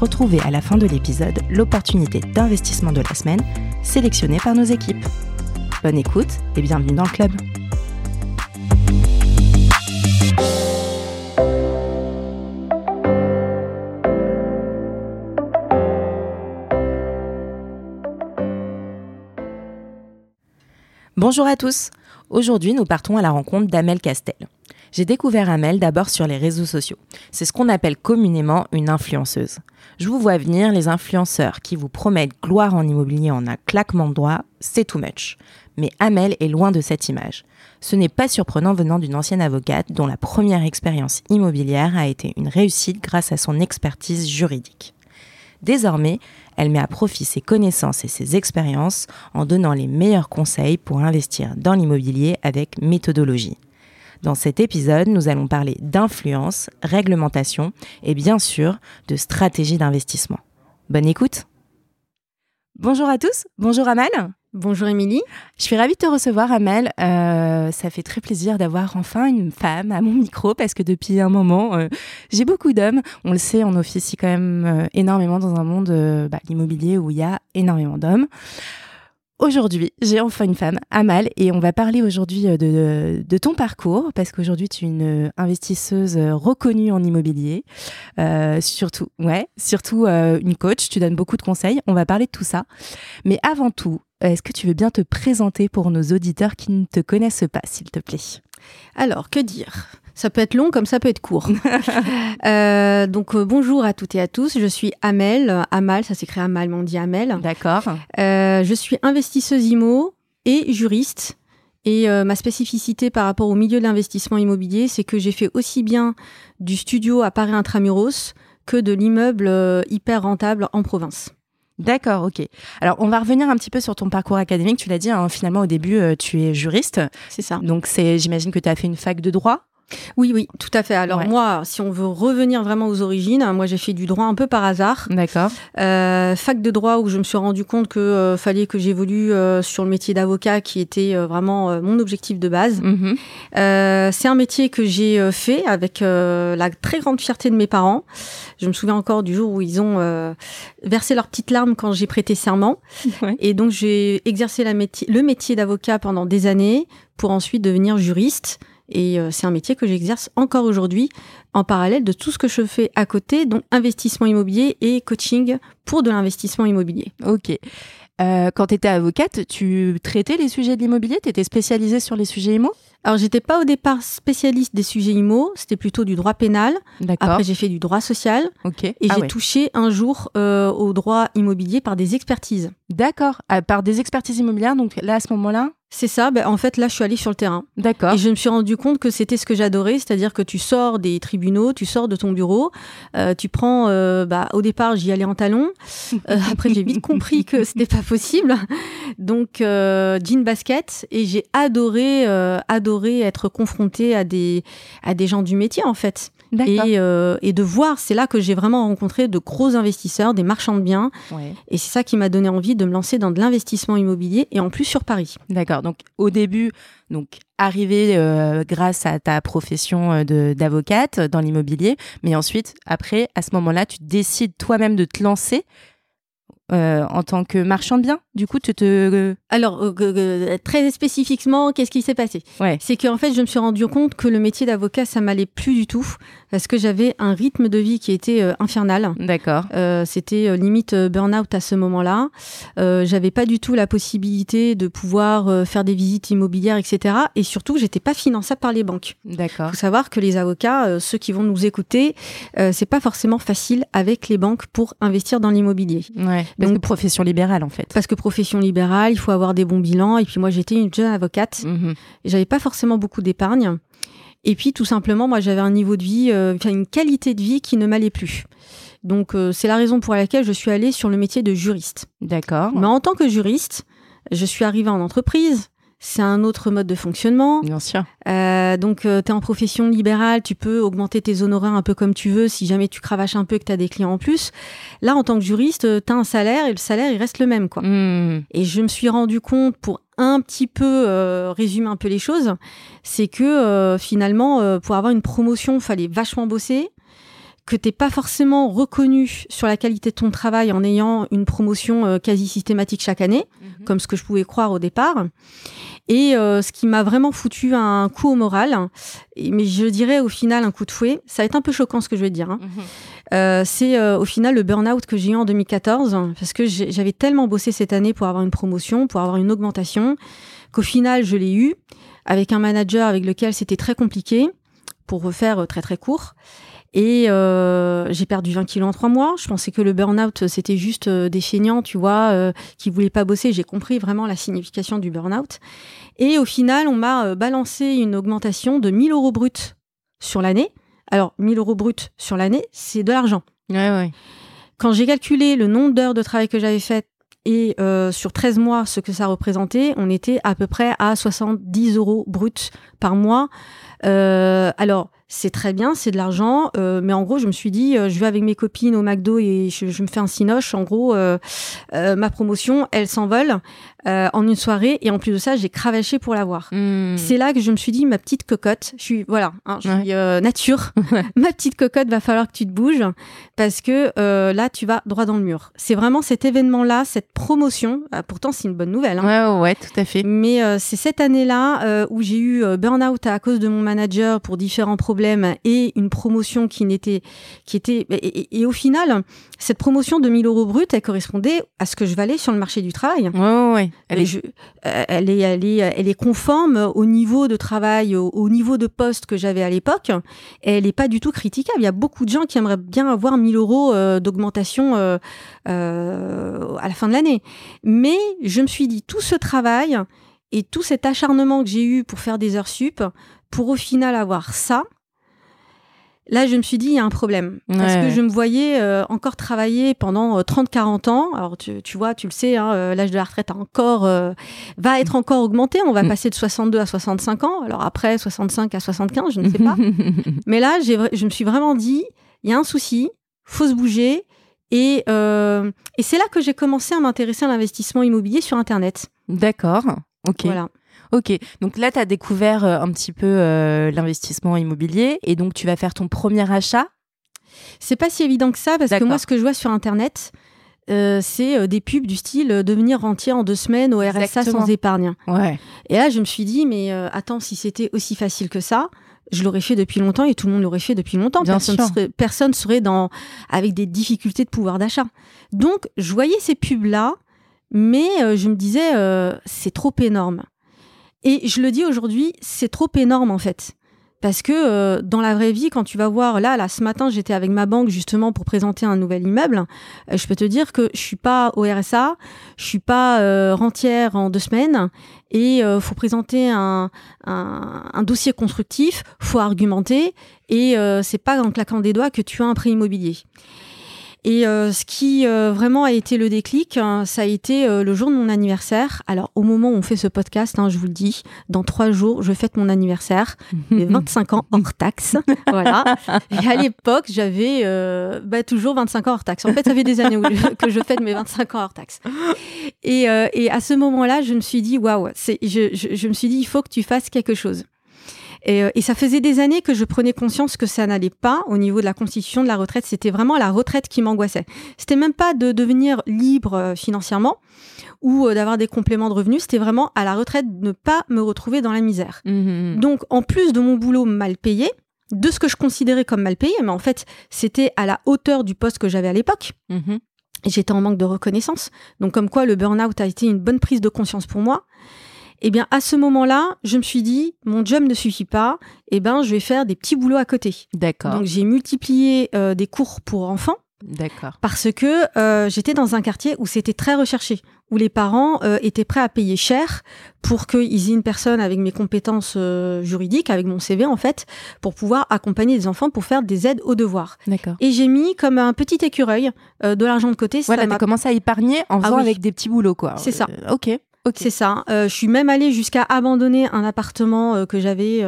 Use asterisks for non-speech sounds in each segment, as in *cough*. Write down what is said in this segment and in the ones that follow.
Retrouvez à la fin de l'épisode l'opportunité d'investissement de la semaine sélectionnée par nos équipes. Bonne écoute et bienvenue dans le club. Bonjour à tous. Aujourd'hui, nous partons à la rencontre d'Amel Castel. J'ai découvert Amel d'abord sur les réseaux sociaux. C'est ce qu'on appelle communément une influenceuse. Je vous vois venir les influenceurs qui vous promettent gloire en immobilier en un claquement de doigts, c'est too much. Mais Amel est loin de cette image. Ce n'est pas surprenant venant d'une ancienne avocate dont la première expérience immobilière a été une réussite grâce à son expertise juridique. Désormais, elle met à profit ses connaissances et ses expériences en donnant les meilleurs conseils pour investir dans l'immobilier avec méthodologie. Dans cet épisode, nous allons parler d'influence, réglementation et bien sûr de stratégie d'investissement. Bonne écoute Bonjour à tous, bonjour Amal Bonjour Émilie. Je suis ravie de te recevoir Amel. Euh, ça fait très plaisir d'avoir enfin une femme à mon micro parce que depuis un moment, euh, j'ai beaucoup d'hommes. On le sait, on officie quand même euh, énormément dans un monde, bah, l'immobilier, où il y a énormément d'hommes. Aujourd'hui, j'ai enfin une femme, Amal, et on va parler aujourd'hui de, de, ton parcours, parce qu'aujourd'hui, tu es une investisseuse reconnue en immobilier, euh, surtout, ouais, surtout euh, une coach, tu donnes beaucoup de conseils, on va parler de tout ça. Mais avant tout, est-ce que tu veux bien te présenter pour nos auditeurs qui ne te connaissent pas, s'il te plaît? Alors, que dire? Ça peut être long comme ça peut être court. *laughs* euh, donc euh, bonjour à toutes et à tous. Je suis Amel. Amal, ça s'écrit Amal, mais on dit Amel. D'accord. Euh, je suis investisseuse IMO et juriste. Et ma spécificité par rapport au milieu de l'investissement immobilier, c'est que j'ai fait aussi bien du studio à Paris Intramuros que de l'immeuble hyper rentable en province. D'accord, ok. Alors, on va revenir un petit peu sur ton parcours académique. Tu l'as dit, hein, finalement, au début, euh, tu es juriste. C'est ça. Donc, c'est, j'imagine que tu as fait une fac de droit. Oui, oui, tout à fait. Alors Ouais. moi, si on veut revenir vraiment aux origines, moi j'ai fait du droit un peu par hasard. D'accord. Euh, fac de droit où je me suis rendu compte que euh, fallait que j'évolue euh, sur le métier d'avocat qui était euh, vraiment mon objectif de base. Mhm. Euh, c'est un métier que j'ai fait avec la très grande fierté de mes parents. Je me souviens encore du jour où ils ont versé leurs petites larmes quand j'ai prêté serment. Ouais. Et donc j'ai exercé la métier, le métier d'avocat pendant des années pour ensuite devenir juriste. Et euh, c'est un métier que j'exerce encore aujourd'hui en parallèle de tout ce que je fais à côté, donc investissement immobilier et coaching pour de l'investissement immobilier. Ok. Euh, quand tu étais avocate, tu traitais les sujets de l'immobilier? Tu étais spécialisée sur les sujets IMO Alors j'étais pas au départ spécialiste des sujets IMO, c'était plutôt du droit pénal. D'accord. Après j'ai fait du droit social Ok. et Ah j'ai ouais. touché un jour euh, au droit immobilier par des expertises. D'accord. Ah, par des expertises immobilières, donc là, à ce moment-là C'est ça, ben, en fait là je suis allée sur le terrain. D'accord. Et je me suis rendu compte que c'était ce que j'adorais, c'est-à-dire que tu sors des tribunaux, tu sors de ton bureau, euh, tu prends, euh, bah, au départ j'y allais en talons, Euh, *laughs* après j'ai vite compris que c'était pas possible, donc jean basket, et j'ai adoré, euh, adoré être confrontée à des, à des gens du métier en fait. Et, euh, et de voir, c'est là que j'ai vraiment rencontré de gros investisseurs, des marchands de biens, Ouais. et c'est ça qui m'a donné envie de me lancer dans de l'investissement immobilier, et en plus sur Paris. D'accord. Donc, au début, donc arrivé euh, grâce à ta profession euh, d'avocate dans l'immobilier, mais ensuite, après, à ce moment-là, tu décides toi-même de te lancer euh, en tant que marchand de biens. Du coup, tu te. Alors, euh, euh, euh, très spécifiquement, qu'est-ce qui s'est passé? Ouais. C'est qu'en fait, je me suis rendu compte que le métier d'avocat, ça m'allait plus du tout, parce que j'avais un rythme de vie qui était euh, infernal. D'accord. C'était limite burn-out à ce moment-là. J'avais pas du tout la possibilité de pouvoir faire des visites immobilières, etc. Et surtout, j'étais pas finançable par les banques. D'accord. faut savoir que les avocats, ceux qui vont nous écouter, c'est pas forcément facile avec les banques pour investir dans l'immobilier. Ouais. Parce Donc- que profession libérale, en fait. Parce que profession libérale, il faut avoir des bons bilans. Et puis moi, j'étais une jeune avocate. Mhm. Et J'avais pas forcément beaucoup d'épargne. Et puis tout simplement, moi j'avais un niveau de vie, euh, une qualité de vie qui ne m'allait plus. Donc euh, c'est la raison pour laquelle je suis allée sur le métier de juriste. D'accord. Mais en tant que juriste, je suis arrivée en entreprise. C'est un autre mode de fonctionnement. Bien sûr. Euh, donc, tu es en profession libérale, tu peux augmenter tes honoraires un peu comme tu veux si jamais tu cravaches un peu et que tu as des clients en plus. Là, en tant que juriste, tu as un salaire et le salaire, il reste le même. quoi. Hmm. Et je me suis rendu compte, pour un petit peu euh, résumer un peu les choses, c'est que euh, finalement, euh, pour avoir une promotion, il fallait vachement bosser que t'es pas forcément reconnu sur la qualité de ton travail en ayant une promotion euh, quasi systématique chaque année, Mhm. comme ce que je pouvais croire au départ. Et euh, ce qui m'a vraiment foutu un coup au moral, et- mais je dirais au final un coup de fouet, ça va être un peu choquant ce que je vais dire, hein. Mhm. Euh, c'est euh, au final le burn-out que j'ai eu en 2014, parce que j'avais tellement bossé cette année pour avoir une promotion, pour avoir une augmentation, qu'au final je l'ai eu, avec un manager avec lequel c'était très compliqué, pour refaire très très court. Et euh, j'ai perdu 20 kilos en trois mois. Je pensais que le burn-out, c'était juste euh, des feignants, tu vois, euh, qui voulaient pas bosser. J'ai compris vraiment la signification du burn-out. Et au final, on m'a euh, balancé une augmentation de 1000 euros bruts sur l'année. Alors, 1000 euros bruts sur l'année, c'est de l'argent. Ouais, ouais. Quand j'ai calculé le nombre d'heures de travail que j'avais fait et euh, sur 13 mois, ce que ça représentait, on était à peu près à 70 euros bruts par mois. Euh, alors, c'est très bien, c'est de l'argent, euh, mais en gros, je me suis dit, euh, je vais avec mes copines au McDo et je, me fais un cinoche. En gros, euh, ma promotion, elle s'envole euh, en une soirée et en plus de ça, j'ai cravaché pour l'avoir. Hmm. C'est là que je me suis dit, ma petite cocotte, je suis, voilà, hein, je Ouais. suis euh, nature, *laughs* *laughs* ma petite cocotte, va falloir que tu te bouges parce que euh, là, tu vas droit dans le mur. C'est vraiment cet événement-là, cette promotion, ah, pourtant c'est une bonne nouvelle, hein, Ouais, ouais, tout à fait. mais c'est cette année-là où j'ai eu burn-out à cause de mon manager pour différents problèmes et une promotion qui n'était, qui était, et, et- et au final, cette promotion de 1000 euros brut, elle correspondait à ce que je valais sur le marché du travail. Ouais, ouais, ouais. Elle est... euh, elle, est, elle, est, elle est conforme au niveau de travail, au, au niveau de poste que j'avais à l'époque. Et elle n'est pas du tout critiquable. Il y a beaucoup de gens qui aimeraient bien avoir 1000 euros euh, d'augmentation euh, euh, à la fin de l'année. Mais je me suis dit, tout ce travail et tout cet acharnement que j'ai eu pour faire des heures sup, pour au final avoir ça, Là, je me suis dit, il y a un problème. Parce que je me voyais euh, encore travailler pendant euh, 30-40 ans. Alors, tu, tu vois, tu le sais, hein, euh, l'âge de la retraite a encore, euh, va être encore augmenté. On va Mm. passer de 62 à 65 ans. Alors après, 65 à 75, je ne sais pas. *laughs* Mais là, je me suis vraiment dit, il y a un souci, faut se bouger. Et, euh, et c'est là que j'ai commencé à m'intéresser à l'investissement immobilier sur Internet. D'accord. Ok. Voilà. Ok. Donc là, tu as découvert euh, un petit peu euh, l'investissement immobilier et donc tu vas faire ton premier achat. C'est pas si évident que ça parce que moi, ce que je vois sur Internet, euh, c'est des pubs du style devenir rentier en deux semaines au RSA Exactement. sans épargne. Ouais. Et là, je me suis dit, mais euh, attends, si c'était aussi facile que ça, je l'aurais fait depuis longtemps et tout le monde l'aurait fait depuis longtemps. Bien personne serait, personne serait dans avec des difficultés de pouvoir d'achat. Donc, je voyais ces pubs là, mais euh, je me disais, c'est trop énorme. Et je le dis aujourd'hui, c'est trop énorme en fait. Parce que euh, dans la vraie vie, quand tu vas voir, là, là, ce matin, j'étais avec ma banque justement pour présenter un nouvel immeuble. Euh, je peux te dire que je suis pas au RSA, je suis pas euh, rentière en deux semaines, et faut présenter un, dossier constructif, faut argumenter, et c'est pas en claquant des doigts que tu as un prêt immobilier. Et euh, ce qui euh, vraiment a été le déclic, hein, ça a été euh, le jour de mon anniversaire. Alors au moment où on fait ce podcast, hein, je vous le dis, dans trois jours, je fête mon anniversaire, mes *laughs* 25 ans hors taxe. *laughs* voilà. Et à l'époque, j'avais bah, toujours 25 ans hors taxe. En fait, ça fait des années où je- *laughs* que je fête mes 25 ans hors taxe. Et, et à ce moment-là, je me suis dit, waouh, je, je me suis dit, il faut que tu fasses quelque chose. Et, euh, et ça faisait des années que je prenais conscience que ça n'allait pas au niveau de la constitution de la retraite. C'était vraiment la retraite qui m'angoissait. C'était même pas de devenir libre euh, financièrement ou euh, d'avoir des compléments de revenus. C'était vraiment à la retraite de ne pas me retrouver dans la misère. Mhm. Donc, en plus de mon boulot mal payé, de ce que je considérais comme mal payé, mais en fait, c'était à la hauteur du poste que j'avais à l'époque. J'étais en manque de reconnaissance. Donc, comme quoi le burn-out a été une bonne prise de conscience pour moi. Eh bien, à ce moment-là, je me suis dit, mon job ne suffit pas. Eh ben, je vais faire des petits boulots à côté. D'accord. Donc, j'ai multiplié euh, des cours pour enfants. D'accord. Parce que euh, j'étais dans un quartier où c'était très recherché, où les parents euh, étaient prêts à payer cher pour qu'ils aient une personne avec mes compétences euh, juridiques, avec mon CV en fait, pour pouvoir accompagner les enfants pour faire des aides aux devoirs. D'accord. Et j'ai mis comme un petit écureuil euh, de l'argent de côté. Ça Voilà, t'as commencé à épargner en Ah faisant oui. avec des petits boulots, quoi. C'est ça. Euh, ok. Ok. C'est ça. Euh, je suis même allée jusqu'à abandonner un appartement euh, que j'avais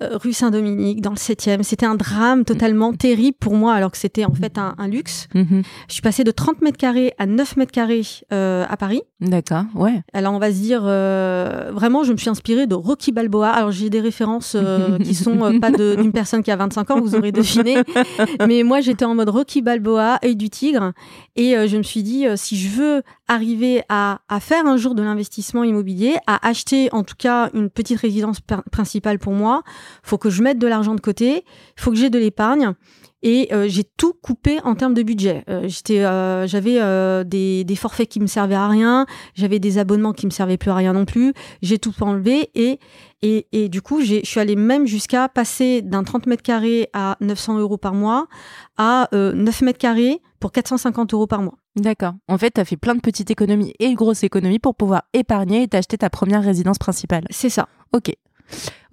euh, rue Saint-Dominique, dans le 7e. C'était un drame totalement terrible pour moi, alors que c'était en fait un, un luxe. Mhm. Je suis passée de 30 mètres carrés à 9 mètres carrés euh, à Paris. D'accord. Ouais. Alors on va se dire, euh, vraiment, je me suis inspirée de Rocky Balboa. Alors j'ai des références euh, *laughs* qui sont pas d'une personne qui a 25 ans, vous aurez deviné. *laughs* Mais moi j'étais en mode Rocky Balboa, œil du tigre. Et je me suis dit, si je veux arriver à, à faire un jour de l'investissement immobilier, à acheter en tout cas une petite résidence principale pour moi, faut que je mette de l'argent de côté, faut que j'ai de l'épargne. Et euh, j'ai tout coupé en termes de budget. Euh, j'étais, euh, j'avais euh, des, des forfaits qui me servaient à rien, j'avais des abonnements qui me servaient plus à rien non plus. J'ai tout enlevé et et, et du coup, je suis allée même jusqu'à passer d'un 30 mètres carrés à 900 euros par mois à euh, 9 mètres carrés pour 450 euros par mois. D'accord. En fait, t'as fait plein de petites économies et de grosses économies pour pouvoir épargner et t'acheter ta première résidence principale. C'est ça, Ok.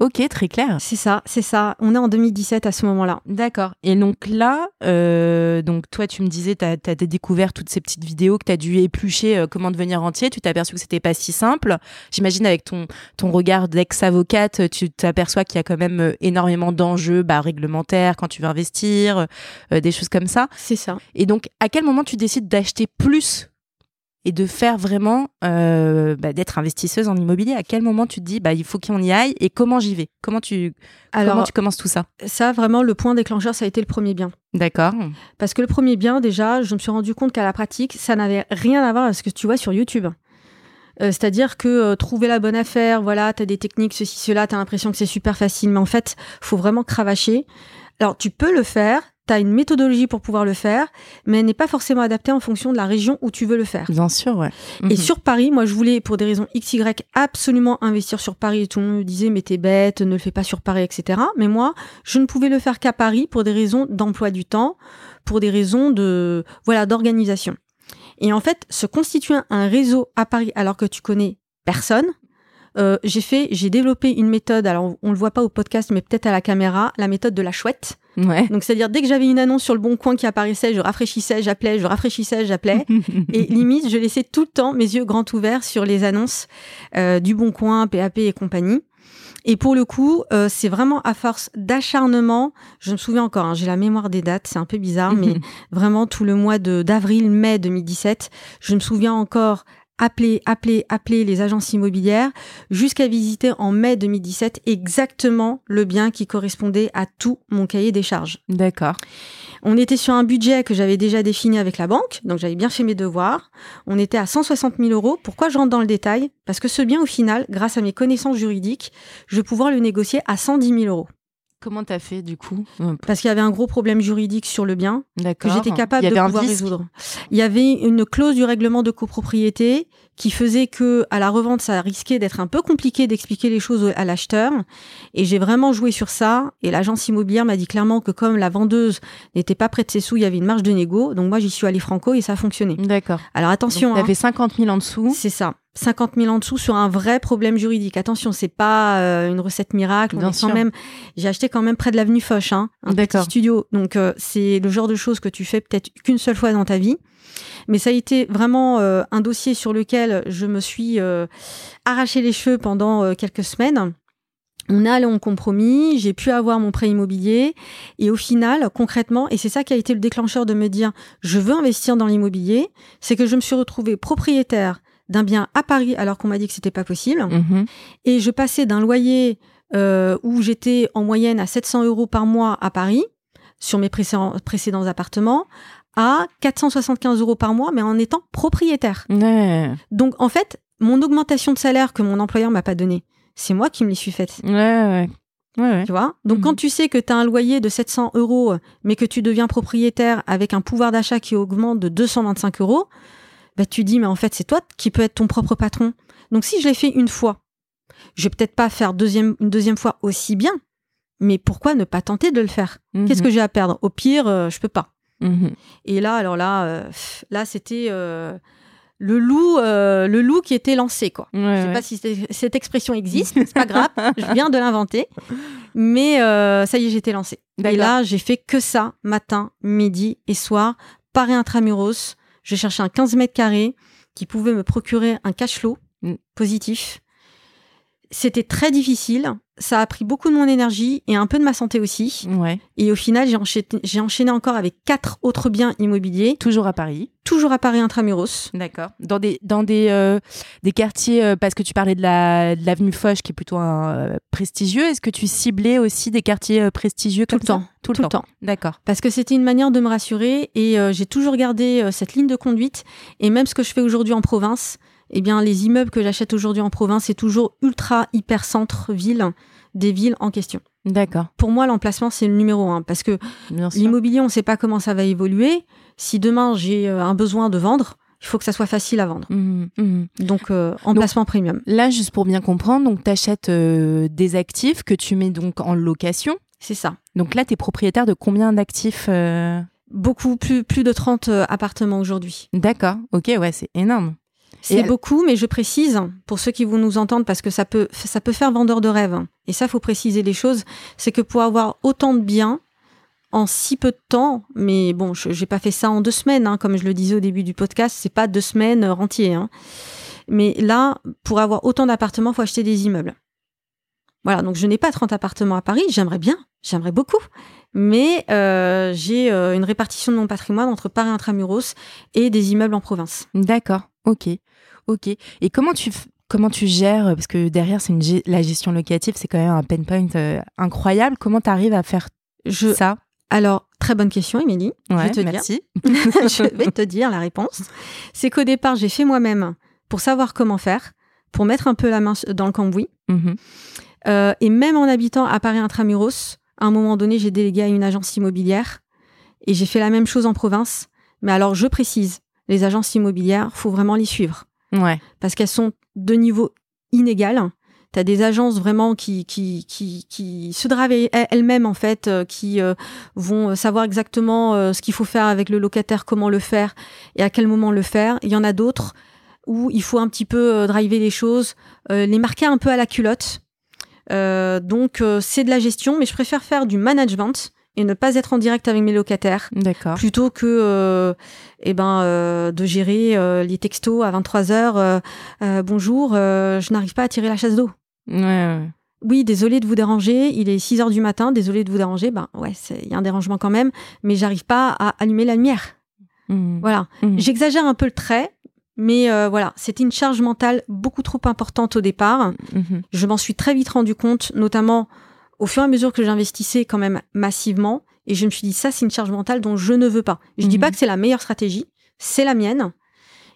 Ok, très clair. c'est ça, c'est ça. On est en 2017 à ce moment-là. D'accord. Et donc là, euh, donc toi, tu me disais, tu as, découvert toutes ces petites vidéos que tu as dû éplucher euh, comment devenir rentier. Tu t'es aperçu que c'était pas si simple. J'imagine avec ton, ton regard d'ex-avocate, tu t'aperçois qu'il y a quand même euh, énormément d'enjeux bah, réglementaires quand tu veux investir, euh, des choses comme ça. C'est ça. Et donc, à quel moment tu décides d'acheter plus et de faire vraiment, euh, bah, d'être investisseuse en immobilier À quel moment tu te dis, bah, il faut qu'on y aille et comment j'y vais? Comment tu, Alors, comment tu commences tout ça? ça, vraiment, le point déclencheur, ça a été le premier bien. D'accord. Parce que le premier bien, déjà, je me suis rendu compte qu'à la pratique, ça n'avait rien à voir avec ce que tu vois sur YouTube. Euh, C'est-à-dire que euh, trouver la bonne affaire, voilà, tu as des techniques, ceci, cela, tu as l'impression que c'est super facile, mais en fait, faut vraiment cravacher. Alors, tu peux le faire, tu as une méthodologie pour pouvoir le faire, mais elle n'est pas forcément adaptée en fonction de la région où tu veux le faire. Bien sûr, ouais. Et Mhm. sur Paris, moi, je voulais, pour des raisons XY, absolument investir sur Paris. Et tout le monde me disait, mais t'es bête, ne le fais pas sur Paris, etc. Mais moi, je ne pouvais le faire qu'à Paris pour des raisons d'emploi du temps, pour des raisons de, voilà, d'organisation. Et en fait, se constituer un réseau à Paris alors que tu connais personne, euh, j'ai fait, j'ai développé une méthode, alors on le voit pas au podcast, mais peut-être à la caméra, la méthode de la chouette. Ouais. Donc, c'est-à-dire, dès que j'avais une annonce sur le bon coin qui apparaissait, je rafraîchissais, j'appelais, je rafraîchissais, j'appelais. *laughs* Et limite, je laissais tout le temps mes yeux grands ouverts sur les annonces euh, du Bon Coin, PAP et compagnie. Et pour le coup, euh, c'est vraiment à force d'acharnement. Je me souviens encore, hein, j'ai la mémoire des dates, c'est un peu bizarre, mais *laughs* vraiment tout le mois de d'avril-mai 2017, je me souviens encore appeler, appeler, appeler les agences immobilières jusqu'à visiter en mai 2017 exactement le bien qui correspondait à tout mon cahier des charges. D'accord. On était sur un budget que j'avais déjà défini avec la banque, donc j'avais bien fait mes devoirs. On était à 160 000 euros. Pourquoi je rentre dans le détail? Parce que ce bien, au final, grâce à mes connaissances juridiques, je vais pouvoir le négocier à 110 000 euros. Comment t'as fait du coup Euh, Parce qu'il y avait un gros problème juridique sur le bien que j'étais capable de pouvoir résoudre. Il y avait une clause du règlement de copropriété qui faisait que à la revente ça risquait d'être un peu compliqué d'expliquer les choses à l'acheteur et j'ai vraiment joué sur ça et l'agence immobilière m'a dit clairement que comme la vendeuse n'était pas près de ses sous, il y avait une marge de négo donc moi j'y suis allée franco et ça a fonctionné. D'accord. Alors attention Donc, hein, T'avais 50 000 en dessous. c'est ça. 50 000 en dessous sur un vrai problème juridique. Attention, c'est pas euh, une recette miracle. Bien sûr. même. J'ai acheté quand même près de l'avenue Foch, hein, un petit studio. Donc euh, c'est le genre de choses que tu fais peut-être qu'une seule fois dans ta vie. Mais ça a été vraiment euh, un dossier sur lequel je me suis euh, arraché les cheveux pendant euh, quelques semaines. On est allé en compromis, j'ai pu avoir mon prêt immobilier et au final, concrètement, et c'est ça qui a été le déclencheur de me dire je veux investir dans l'immobilier, c'est que je me suis retrouvée propriétaire d'un bien à Paris alors qu'on m'a dit que c'était pas possible Mhm. et je passais d'un loyer euh, où j'étais en moyenne à 700 euros par mois à Paris sur mes précédents appartements à 475 euros par mois mais en étant propriétaire. Ouais. Donc en fait, mon augmentation de salaire que mon employeur m'a pas donnée, c'est moi qui me l'ai suis faite. Ouais, ouais. Ouais, ouais. Tu vois? Donc Mhm. quand tu sais que tu as un loyer de 700 euros, mais que tu deviens propriétaire avec un pouvoir d'achat qui augmente de 225 euros, bah tu dis mais en fait c'est toi qui peux être ton propre patron. Donc si je l'ai fait une fois, je vais peut-être pas faire deuxième, une deuxième fois aussi bien, mais pourquoi ne pas tenter de le faire? Qu'est-ce Mhm. que j'ai à perdre? Au pire, euh, je peux pas. Mhm. Et là, alors là, euh, là, c'était euh, le loup, euh, le loup qui était lancé, quoi. Ouais, Je sais ouais. pas si cette expression existe, c'est pas grave, *laughs* je viens de l'inventer. Mais ça y est, j'étais lancée. Et là, j'ai fait que ça, matin, midi et soir, Paris intramuros. Je cherchais un 15 mètres carrés qui pouvait me procurer un cash flow Mm. positif. C'était très difficile. Ça a pris beaucoup de mon énergie et un peu de ma santé aussi. Ouais. Et au final, j'ai enchaîné, j'ai enchaîné encore avec quatre autres biens immobiliers, Toujours à Paris. toujours à Paris intramuros. D'accord. Dans des dans des euh, des quartiers euh, parce que tu parlais de la de l'avenue Foch qui est plutôt un, euh, prestigieux. Est-ce que tu ciblais aussi des quartiers prestigieux Tout comme le ça temps. Tout le Tout le temps. temps. D'accord. Parce que c'était une manière de me rassurer et j'ai toujours gardé cette ligne de conduite. Et même ce que je fais aujourd'hui en province, eh bien, les immeubles que j'achète aujourd'hui en province, c'est toujours ultra hyper centre-ville des villes en question. D'accord. Pour moi, l'emplacement, c'est le numéro un. Parce que l'immobilier, on ne sait pas comment ça va évoluer. Si demain, j'ai euh, un besoin de vendre, il faut que ça soit facile à vendre. Mhm. Donc, euh, emplacement premium. Là, juste pour bien comprendre, donc tu achètes des actifs que tu mets donc en location. C'est ça. Donc là, tu es propriétaire de combien d'actifs euh? Beaucoup, plus, plus de 30 euh, appartements aujourd'hui. D'accord. Ok, ouais, c'est énorme. C'est beaucoup, mais je précise, pour ceux qui vont nous entendre, parce que ça peut, ça peut faire vendeur de rêve. Et ça, faut préciser les choses. C'est que pour avoir autant de biens en si peu de temps, mais bon, je j'ai pas fait ça en deux semaines, hein, comme je le disais au début du podcast, c'est pas deux semaines euh, entières. hein. Mais là, pour avoir autant d'appartements, faut acheter des immeubles. Voilà, donc je n'ai pas 30 appartements à Paris, j'aimerais bien, j'aimerais beaucoup. Mais euh, j'ai euh, une répartition de mon patrimoine entre Paris intramuros et des immeubles en province. D'accord. Ok. Ok. Et comment tu comment tu gères parce que derrière c'est une ge- la gestion locative, c'est quand même un pain point euh, incroyable. Comment tu arrives à faire Je, ça? Alors, très bonne question, Émilie. je vais te merci. dire. *laughs* je *laughs* vais te dire la réponse. C'est qu'au départ, j'ai fait moi-même pour savoir comment faire, pour mettre un peu la main dans le cambouis. Mhm. Euh, et même en habitant à Paris intramuros, à un moment donné, j'ai délégué à une agence immobilière et j'ai fait la même chose en province. Mais alors, je précise, les agences immobilières, faut vraiment les suivre Parce qu'elles sont de niveau inégal. Tu as des agences vraiment qui, qui, qui, se dravent elles-mêmes, en fait, euh, qui euh, vont savoir exactement euh, ce qu'il faut faire avec le locataire, comment le faire et à quel moment le faire. Il y en a d'autres où il faut un petit peu euh, driver les choses, les marquer un peu à la culotte. Donc, c'est de la gestion, mais je préfère faire du management et ne pas être en direct avec mes locataires D'accord. plutôt que euh, eh ben euh, de gérer euh, les textos à 23 heures euh, euh, bonjour je n'arrive pas à tirer la chasse d'eau Ouais, ouais. oui désolé de vous déranger il est 6 heures du matin désolé de vous déranger ben ouais il y a un dérangement quand même mais j'arrive pas à allumer la lumière Mhm. voilà Mhm. j'exagère un peu le trait mais euh, voilà c'était une charge mentale beaucoup trop importante au départ Mhm. je m'en suis très vite rendu compte, notamment au fur et à mesure que j'investissais quand même massivement. Et je me suis dit, ça, c'est une charge mentale dont je ne veux pas. Je dis Mhm. pas que c'est la meilleure stratégie, c'est la mienne.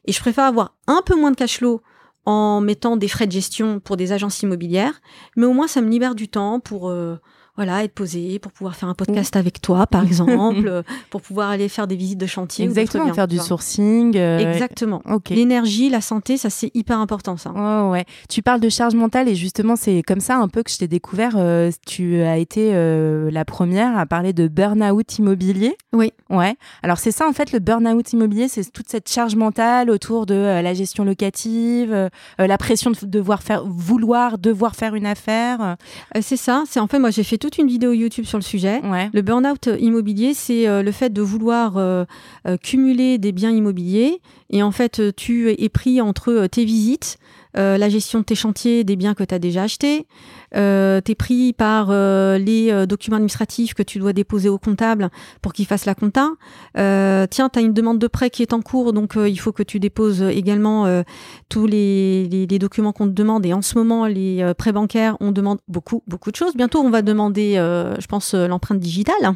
Et je préfère avoir un peu moins de cash flow en mettant des frais de gestion pour des agences immobilières, mais au moins ça me libère du temps pour euh, voilà être posé, pour pouvoir faire un podcast avec toi, par *laughs* exemple, euh, pour pouvoir aller faire des visites de chantier. Exactement, faire du sourcing. euh, Exactement. L'énergie, la santé, ça c'est hyper important ça. Ouais, ouais. Tu parles de charge mentale et justement, c'est comme ça un peu que je t'ai découvert. euh, tu as été euh, la première à parler de burn-out immobilier. Oui. Ouais. Alors, c'est ça, en fait, le burn-out immobilier, c'est toute cette charge mentale autour de la gestion locative, la pression de devoir faire, vouloir devoir faire une affaire. C'est ça. C'est en fait moi j'ai fait toute une vidéo YouTube sur le sujet. Ouais. Le burn-out immobilier, c'est euh, le fait de vouloir euh, euh, cumuler des biens immobiliers et en fait euh, tu es pris entre euh, tes visites, euh, la gestion de tes chantiers, des biens que tu as déjà achetés, euh, tu es pris par euh, les euh, documents administratifs que tu dois déposer au comptable pour qu'il fasse la compta. Euh, tiens, tu as une demande de prêt qui est en cours, donc il faut que tu déposes également tous les, documents qu'on te demande. Et en ce moment, les prêts bancaires, on demande beaucoup, beaucoup de choses. Bientôt, on va demander, je pense, l'empreinte digitale.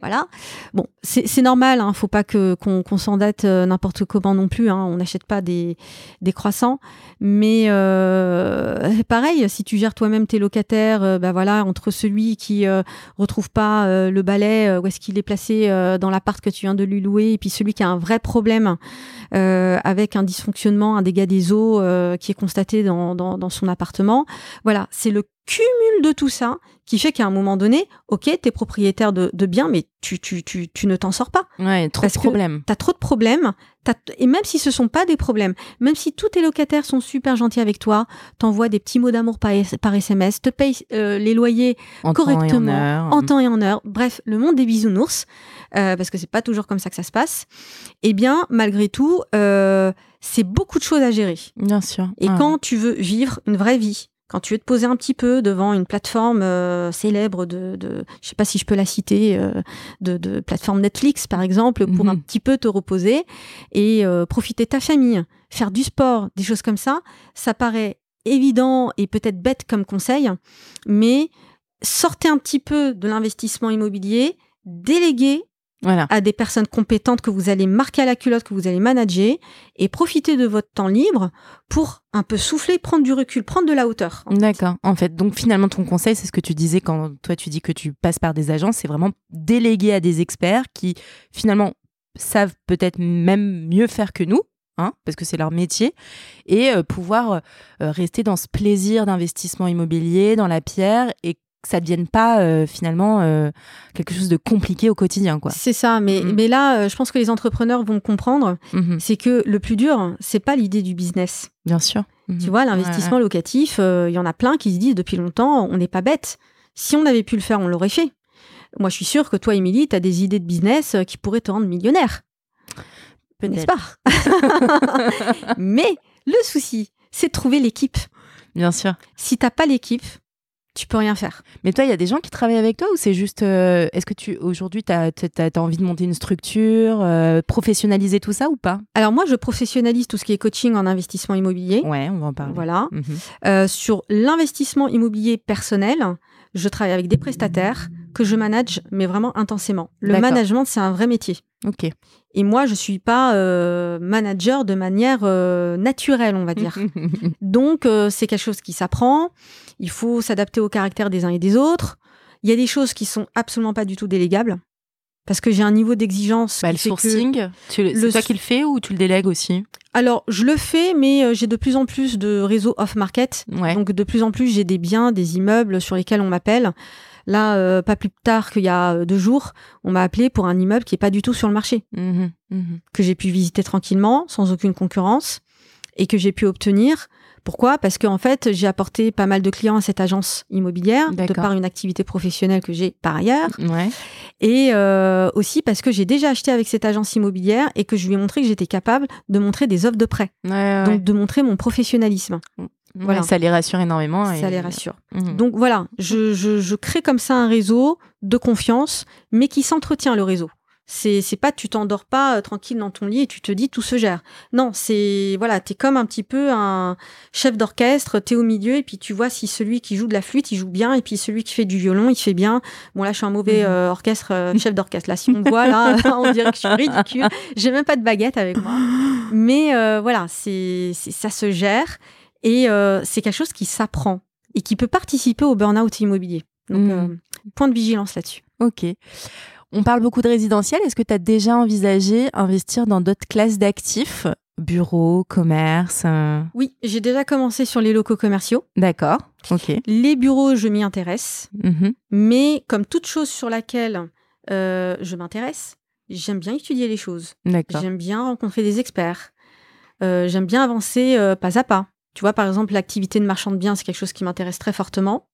Voilà. Bon, c'est normal. Hein, faut pas qu'on qu'on s'endette n'importe comment non plus. Hein, on n'achète pas des des croissants. Mais pareil, si tu gères toi-même tes locataires, euh, bah voilà, entre celui qui euh, retrouve pas euh, le balai, euh, où est-ce qu'il est placé dans l'appart que tu viens de lui louer, et puis celui qui a un vrai problème avec un dysfonctionnement, un dégât des eaux qui est constaté dans, dans, dans son appartement. Voilà, c'est le cumul de tout ça qui fait qu'à un moment donné, ok, tu es propriétaire de, de biens, mais tu, tu, tu, tu ne t'en sors pas. Ouais, trop Parce de problèmes. Tu as trop de problèmes. t'as- Et même si ce sont pas des problèmes, même si tous tes locataires sont super gentils avec toi, t'envoies des petits mots d'amour par, SMS, te payes euh, les loyers En temps correctement, heure. en temps et en heure. Bref, le monde des bisounours, euh, parce que c'est pas toujours comme ça que ça se passe. Eh bien, malgré tout, euh, c'est beaucoup de choses à gérer. Bien sûr. Et Ah. quand tu veux vivre une vraie vie, quand tu veux te poser un petit peu devant une plateforme euh, célèbre de, de, je sais pas si je peux la citer, euh, de, de plateforme Netflix par exemple, pour Mhm. un petit peu te reposer et euh, profiter de ta famille, faire du sport, des choses comme ça, ça paraît évident et peut-être bête comme conseil, mais sortez un petit peu de l'investissement immobilier, déléguez Voilà. à des personnes compétentes que vous allez marquer à la culotte, que vous allez manager, et profitez de votre temps libre pour un peu souffler, prendre du recul, prendre de la hauteur. D'accord. En fait, donc finalement, ton conseil, c'est ce que tu disais quand toi tu dis que tu passes par des agences, c'est vraiment déléguer à des experts qui finalement savent peut-être même mieux faire que nous. Hein, parce que c'est leur métier, et euh, pouvoir euh, rester dans ce plaisir d'investissement immobilier, dans la pierre, et que ça ne devienne pas euh, finalement euh, quelque chose de compliqué au quotidien. Quoi. C'est ça, mais, Mhm. mais là, euh, je pense que les entrepreneurs vont comprendre, Mhm, c'est que le plus dur, c'est pas l'idée du business. bien sûr. Mhm. Tu vois, l'investissement locatif, il y en a plein qui se disent depuis longtemps, on n'est pas bête. Si on avait pu le faire, on l'aurait fait. Moi, je suis sûre que toi, Émilie, tu as des idées de business qui pourraient te rendre millionnaire. N'est-ce pas *laughs* Mais le souci, c'est de trouver l'équipe. Bien sûr. Si t'as pas l'équipe, tu peux rien faire. Mais toi, il y a des gens qui travaillent avec toi ou c'est juste. euh, Est-ce que tu aujourd'hui, tu as, envie de monter une structure, euh, professionnaliser tout ça ou pas? Alors moi, je professionnalise tout ce qui est coaching en investissement immobilier. Ouais, on va en parler. Voilà. Mhm. Euh, sur l'investissement immobilier personnel, je travaille avec des prestataires que je manage, mais vraiment intensément. Le management, c'est un vrai métier. Ok. Et moi, je suis pas euh, manager de manière euh, naturelle, on va dire. *laughs* Donc, euh, c'est quelque chose qui s'apprend. Il faut s'adapter au caractère des uns et des autres. Il y a des choses qui sont absolument pas du tout délégables. Parce que j'ai un niveau d'exigence. Bah, le sourcing, tu le- le c'est toi qui le fais ou tu le délègues aussi? Alors, je le fais, mais euh, j'ai de plus en plus de réseaux off-market. Ouais. Donc, de plus en plus, j'ai des biens, des immeubles sur lesquels on m'appelle. Là, euh, pas plus tard qu'il y a euh, deux jours, on m'a appelé pour un immeuble qui est pas du tout sur le marché, Mhm, mhm. que j'ai pu visiter tranquillement, sans aucune concurrence, et que j'ai pu obtenir. Pourquoi? Parce qu'en fait, j'ai apporté pas mal de clients à cette agence immobilière, de par une activité professionnelle que j'ai par ailleurs, Ouais. et euh, aussi parce que j'ai déjà acheté avec cette agence immobilière et que je lui ai montré que j'étais capable de montrer des offres de prêt, Ouais, ouais, donc de montrer mon professionnalisme. ouais. voilà. Ça les rassure énormément. Ça les rassure. Mhm. Donc voilà, je, je, je crée comme ça un réseau de confiance, mais qui s'entretient le réseau. C'est c'est pas tu t'endors pas euh, tranquille dans ton lit et tu te dis tout se gère. Non, c'est voilà, t'es comme un petit peu un chef d'orchestre, t'es au milieu et puis tu vois si celui qui joue de la flûte il joue bien et puis celui qui fait du violon il fait bien. Bon là je suis un mauvais Mhm. euh, orchestre euh, chef d'orchestre. Là si on me voit là, *laughs* on dirait que je suis ridicule. J'ai même pas de baguette avec moi. Mais voilà, c'est c'est- ça se gère et c'est quelque chose qui s'apprend et qui peut participer au burn-out immobilier. Donc, Mhm. point de vigilance là-dessus. Ok. On parle beaucoup de résidentiel. Est-ce que tu as déjà envisagé investir dans d'autres classes d'actifs? Bureaux, commerce euh, Oui, j'ai déjà commencé sur les locaux commerciaux. D'accord. Ok. Les bureaux, je m'y intéresse. Mhm. Mais comme toute chose sur laquelle euh, je m'intéresse, j'aime bien étudier les choses. D'accord. J'aime bien rencontrer des experts. Euh, j'aime bien avancer pas à pas. Tu vois, par exemple, l'activité de marchand de biens, c'est quelque chose qui m'intéresse très fortement.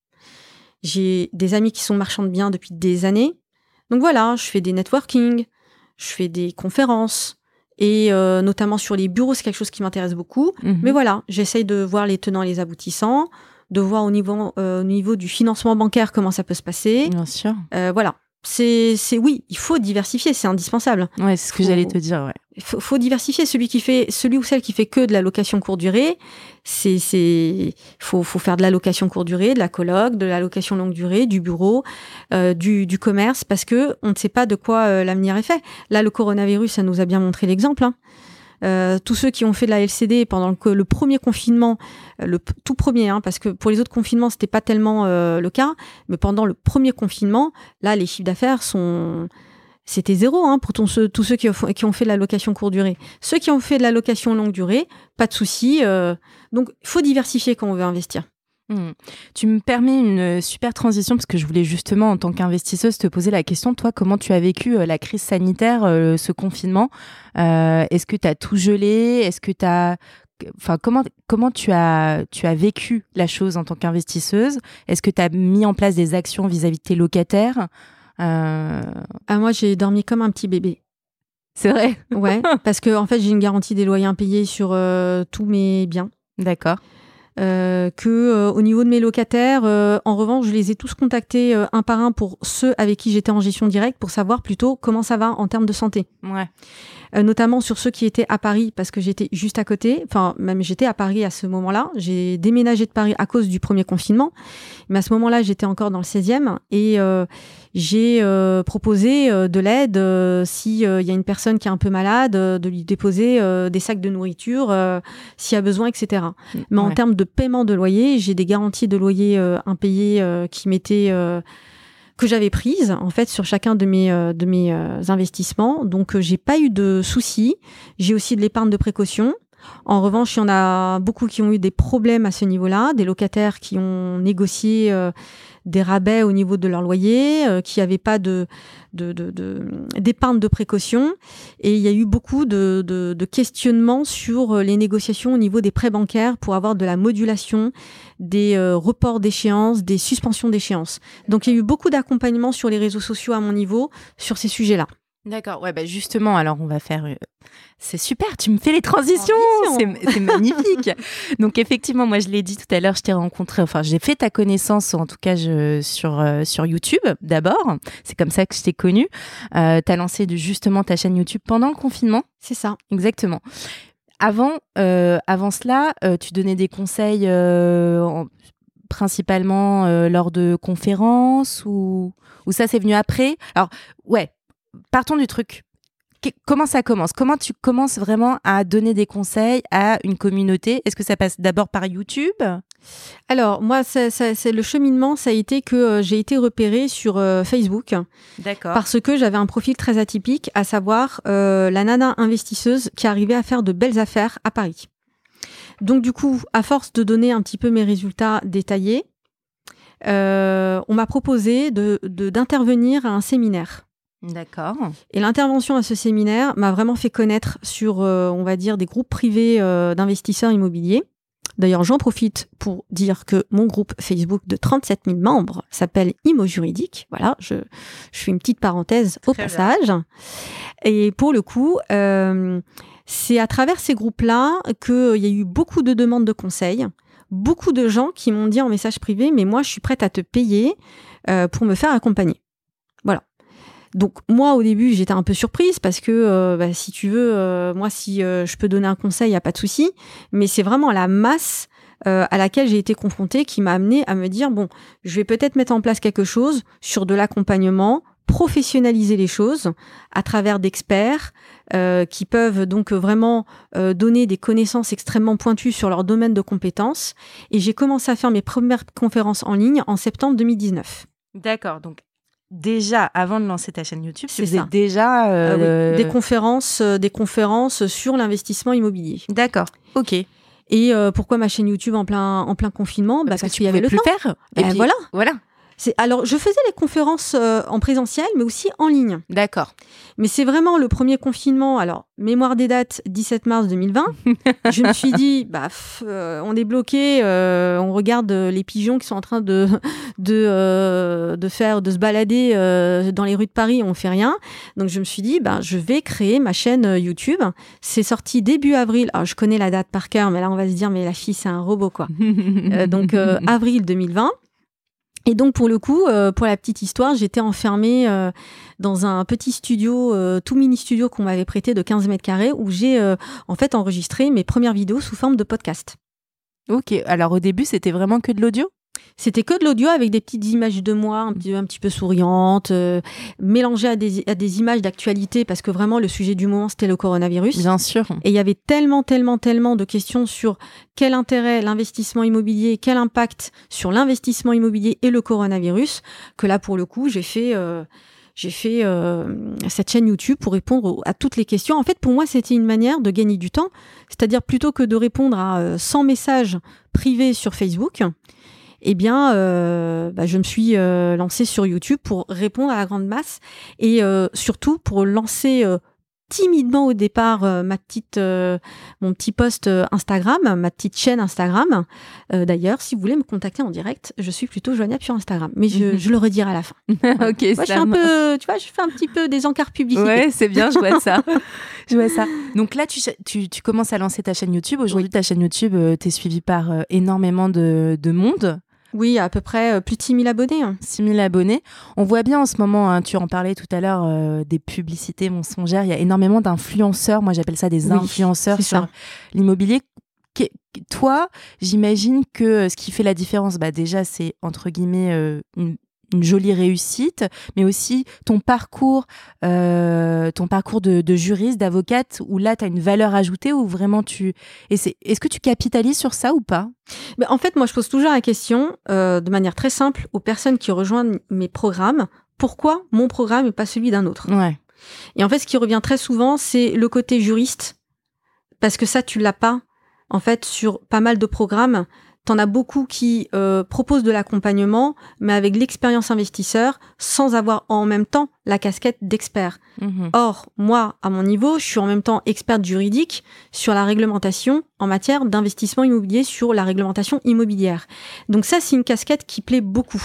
J'ai des amis qui sont marchands de biens depuis des années. Donc voilà, je fais des networking, je fais des conférences. Et euh, notamment sur les bureaux, c'est quelque chose qui m'intéresse beaucoup. Mhm. Mais voilà, j'essaye de voir les tenants et les aboutissants, de voir au niveau, euh, au niveau du financement bancaire comment ça peut se passer. Bien sûr. Euh, voilà. C'est, c'est oui, il faut diversifier, c'est indispensable. Ouais, c'est ce que Faut- j'allais te dire. Ouais. Il faut, faut diversifier. Celui qui fait, celui ou celle qui fait que de la location courte durée, c'est, c'est, faut, faut faire de la location courte durée, de la coloc, de la location longue durée, du bureau, euh, du, du commerce, parce que on ne sait pas de quoi euh, l'avenir est fait. Là, le coronavirus, ça nous a bien montré l'exemple. hein. Euh, tous ceux qui ont fait de la LCD pendant le, le premier confinement, euh, le tout premier, hein, parce que pour les autres confinements, c'était pas tellement euh, le cas, mais pendant le premier confinement, là, les chiffres d'affaires sont, c'était zéro hein, pour tous ceux qui ont, qui ont fait de la location courte durée. Ceux qui ont fait de la location longue durée, pas de souci. euh, donc, il faut diversifier quand on veut investir. Hmm. Tu me permets une super transition parce que je voulais justement, en tant qu'investisseuse, te poser la question, toi, comment tu as vécu la crise sanitaire, ce confinement? Est-ce que tu as tout gelé? Est-ce que tu as enfin comment comment tu as tu as vécu la chose en tant qu'investisseuse? Est-ce que tu as mis en place des actions vis-à-vis de tes locataires? Euh... ah, moi j'ai dormi comme un petit bébé. C'est vrai? Ouais, parce que en fait j'ai une garantie des loyers impayés sur euh, tous mes biens. D'accord. Euh, que euh, au niveau de mes locataires, en revanche, je les ai tous contactés un par un pour ceux avec qui j'étais en gestion directe pour savoir plutôt comment ça va en termes de santé. Euh, notamment sur ceux qui étaient à Paris parce que j'étais juste à côté. Enfin, même j'étais à Paris à ce moment-là. J'ai déménagé de Paris à cause du premier confinement. Mais à ce moment-là, j'étais encore dans le 16e et euh, j'ai euh, proposé de l'aide s'il y a une personne qui est un peu malade, de lui déposer des sacs de nourriture s'il y a besoin, etc. Mais en termes de paiement de loyer, j'ai des garanties de loyer impayés qui m'étaient que j'avais prise en fait sur chacun de mes euh, de mes euh, investissements. Donc euh, j'ai pas eu de soucis. J'ai aussi de l'épargne de précaution. En revanche, il y en a beaucoup qui ont eu des problèmes à ce niveau-là, des locataires qui ont négocié des rabais au niveau de leur loyer, euh, qui n'avaient pas d'épargne de, précaution. Et il y a eu beaucoup de, questionnements sur euh, les négociations au niveau des prêts bancaires pour avoir de la modulation, des euh, reports d'échéance, des suspensions d'échéance. Donc il y a eu beaucoup d'accompagnement sur les réseaux sociaux à mon niveau sur ces sujets-là. D'accord, ouais, bah justement, alors on va faire. Euh, c'est super, tu me fais les transitions, c'est magnifique. *laughs* Donc effectivement, moi je l'ai dit tout à l'heure, je t'ai rencontré, enfin j'ai fait ta connaissance, en tout cas je, sur, euh, sur YouTube d'abord. C'est comme ça que je t'ai connue. Euh, tu as lancé justement ta chaîne YouTube pendant le confinement. C'est ça. Exactement. Avant, avant cela, tu donnais des conseils principalement lors de conférences ou, ou ça c'est venu après? Alors ouais, partons du truc. comment ça commence? Comment tu commences vraiment à donner des conseils à une communauté? Est-ce que ça passe d'abord par YouTube? Alors moi, c'est le cheminement, ça a été que euh, j'ai été repérée sur euh, Facebook. D'accord. Parce que j'avais un profil très atypique, à savoir euh, la nana investisseuse qui arrivait à faire de belles affaires à Paris. Donc du coup, à force de donner un petit peu mes résultats détaillés, on m'a proposé de d'intervenir à un séminaire. D'accord. Et l'intervention à ce séminaire m'a vraiment fait connaître sur, euh, on va dire, des groupes privés euh, d'investisseurs immobiliers. D'ailleurs, j'en profite pour dire que mon groupe Facebook de 37 000 membres s'appelle Imo Juridique. Voilà, je, je fais une petite parenthèse au passage. Et pour le coup, euh, c'est à travers ces groupes-là qu'il y a eu beaucoup de demandes de conseils, beaucoup de gens qui m'ont dit en message privé, mais moi, je suis prête à te payer pour me faire accompagner. Donc moi au début j'étais un peu surprise parce que euh, bah, si tu veux, euh, moi si euh, je peux donner un conseil, il n'y a pas de souci. Mais c'est vraiment la masse à laquelle j'ai été confrontée qui m'a amené à me dire bon, je vais peut-être mettre en place quelque chose sur de l'accompagnement, professionnaliser les choses à travers d'experts qui peuvent donc vraiment donner des connaissances extrêmement pointues sur leur domaine de compétences. Et j'ai commencé à faire mes premières conférences en ligne en septembre 2019. D'accord, donc déjà avant de lancer ta chaîne YouTube, tu faisais déjà ah euh, des conférences, euh, des conférences sur l'investissement immobilier. D'accord. Ok. Et euh, pourquoi ma chaîne YouTube en plein en plein confinement? Bah, Parce, qu'il y avait le plus temps. faire. Et ben, voilà. Voilà alors je faisais les conférences euh, en présentiel mais aussi en ligne. D'accord. Mais c'est vraiment le premier confinement. Alors mémoire des dates 17 mars 2020. *laughs* je me suis dit bah euh, on est bloqué, euh, on regarde les pigeons qui sont en train de de de faire de se balader dans les rues de Paris, on fait rien. Donc je me suis dit bah je vais créer ma chaîne YouTube. C'est sorti début avril. Alors je connais la date par cœur mais là on va se dire mais la fille c'est un robot quoi. *laughs* donc avril 2020. Et donc pour le coup, euh, pour la petite histoire, j'étais enfermée euh, dans un petit studio, euh, tout mini studio qu'on m'avait prêté de 15 mètres carrés, où j'ai en fait enregistré mes premières vidéos sous forme de podcast. Ok, alors au début c'était vraiment que de l'audio? C'était que de l'audio avec des petites images de moi un petit, un petit peu souriantes, euh, mélangées à des, à des images d'actualité parce que vraiment le sujet du moment c'était le coronavirus. Bien sûr. Et il y avait tellement, tellement, tellement de questions sur quel intérêt l'investissement immobilier, quel impact sur l'investissement immobilier et le coronavirus que là pour le coup j'ai fait. Euh, j'ai fait euh, cette chaîne YouTube pour répondre à toutes les questions. En fait, pour moi, c'était une manière de gagner du temps. C'est-à-dire, plutôt que de répondre à 100 messages privés sur Facebook, eh bien, bah, je me suis lancée sur YouTube pour répondre à la grande masse et surtout pour lancer timidement au départ euh, ma petite euh, mon petit post euh, Instagram, ma petite chaîne Instagram. D'ailleurs, si vous voulez me contacter en direct, je suis plutôt joignable sur Instagram, mais je, je le redirai à la fin. *laughs* ok, Moi, je fais un peu, tu vois, je fais un petit peu des encarts publics. Ouais, c'est bien, je vois ça. *laughs* je vois ça. Donc là, tu, tu, tu, commences à lancer ta chaîne YouTube. Aujourd'hui, ta chaîne YouTube, tu es suivie par énormément de, de monde. Oui, à peu près euh, plus de 6 000 abonnés. 6 hein. 000 abonnés. On voit bien en ce moment, hein, tu en parlais tout à l'heure, euh, des publicités mensongères. Il y a énormément d'influenceurs. Moi, j'appelle ça des influenceurs sur l'immobilier. Toi, j'imagine que euh, ce qui fait la différence, bah déjà, c'est entre guillemets une une jolie réussite, mais aussi ton parcours, euh, ton parcours de, juriste, d'avocate, où là, tu as une valeur ajoutée, ou vraiment tu... Est-ce que tu capitalises sur ça ou pas? Ben, En fait, moi, je pose toujours la question, euh, de manière très simple, aux personnes qui rejoignent mes programmes, pourquoi mon programme et pas celui d'un autre? Ouais. Et en fait, ce qui revient très souvent, c'est le côté juriste, parce que ça, tu l'as pas. En fait, sur pas mal de programmes, T'en as beaucoup qui euh, proposent de l'accompagnement, mais avec l'expérience investisseur, sans avoir en même temps la casquette d'expert. Mhm. Or, moi, à mon niveau, je suis en même temps experte juridique sur la réglementation en matière d'investissement immobilier, sur la réglementation immobilière. Donc ça, c'est une casquette qui plaît beaucoup.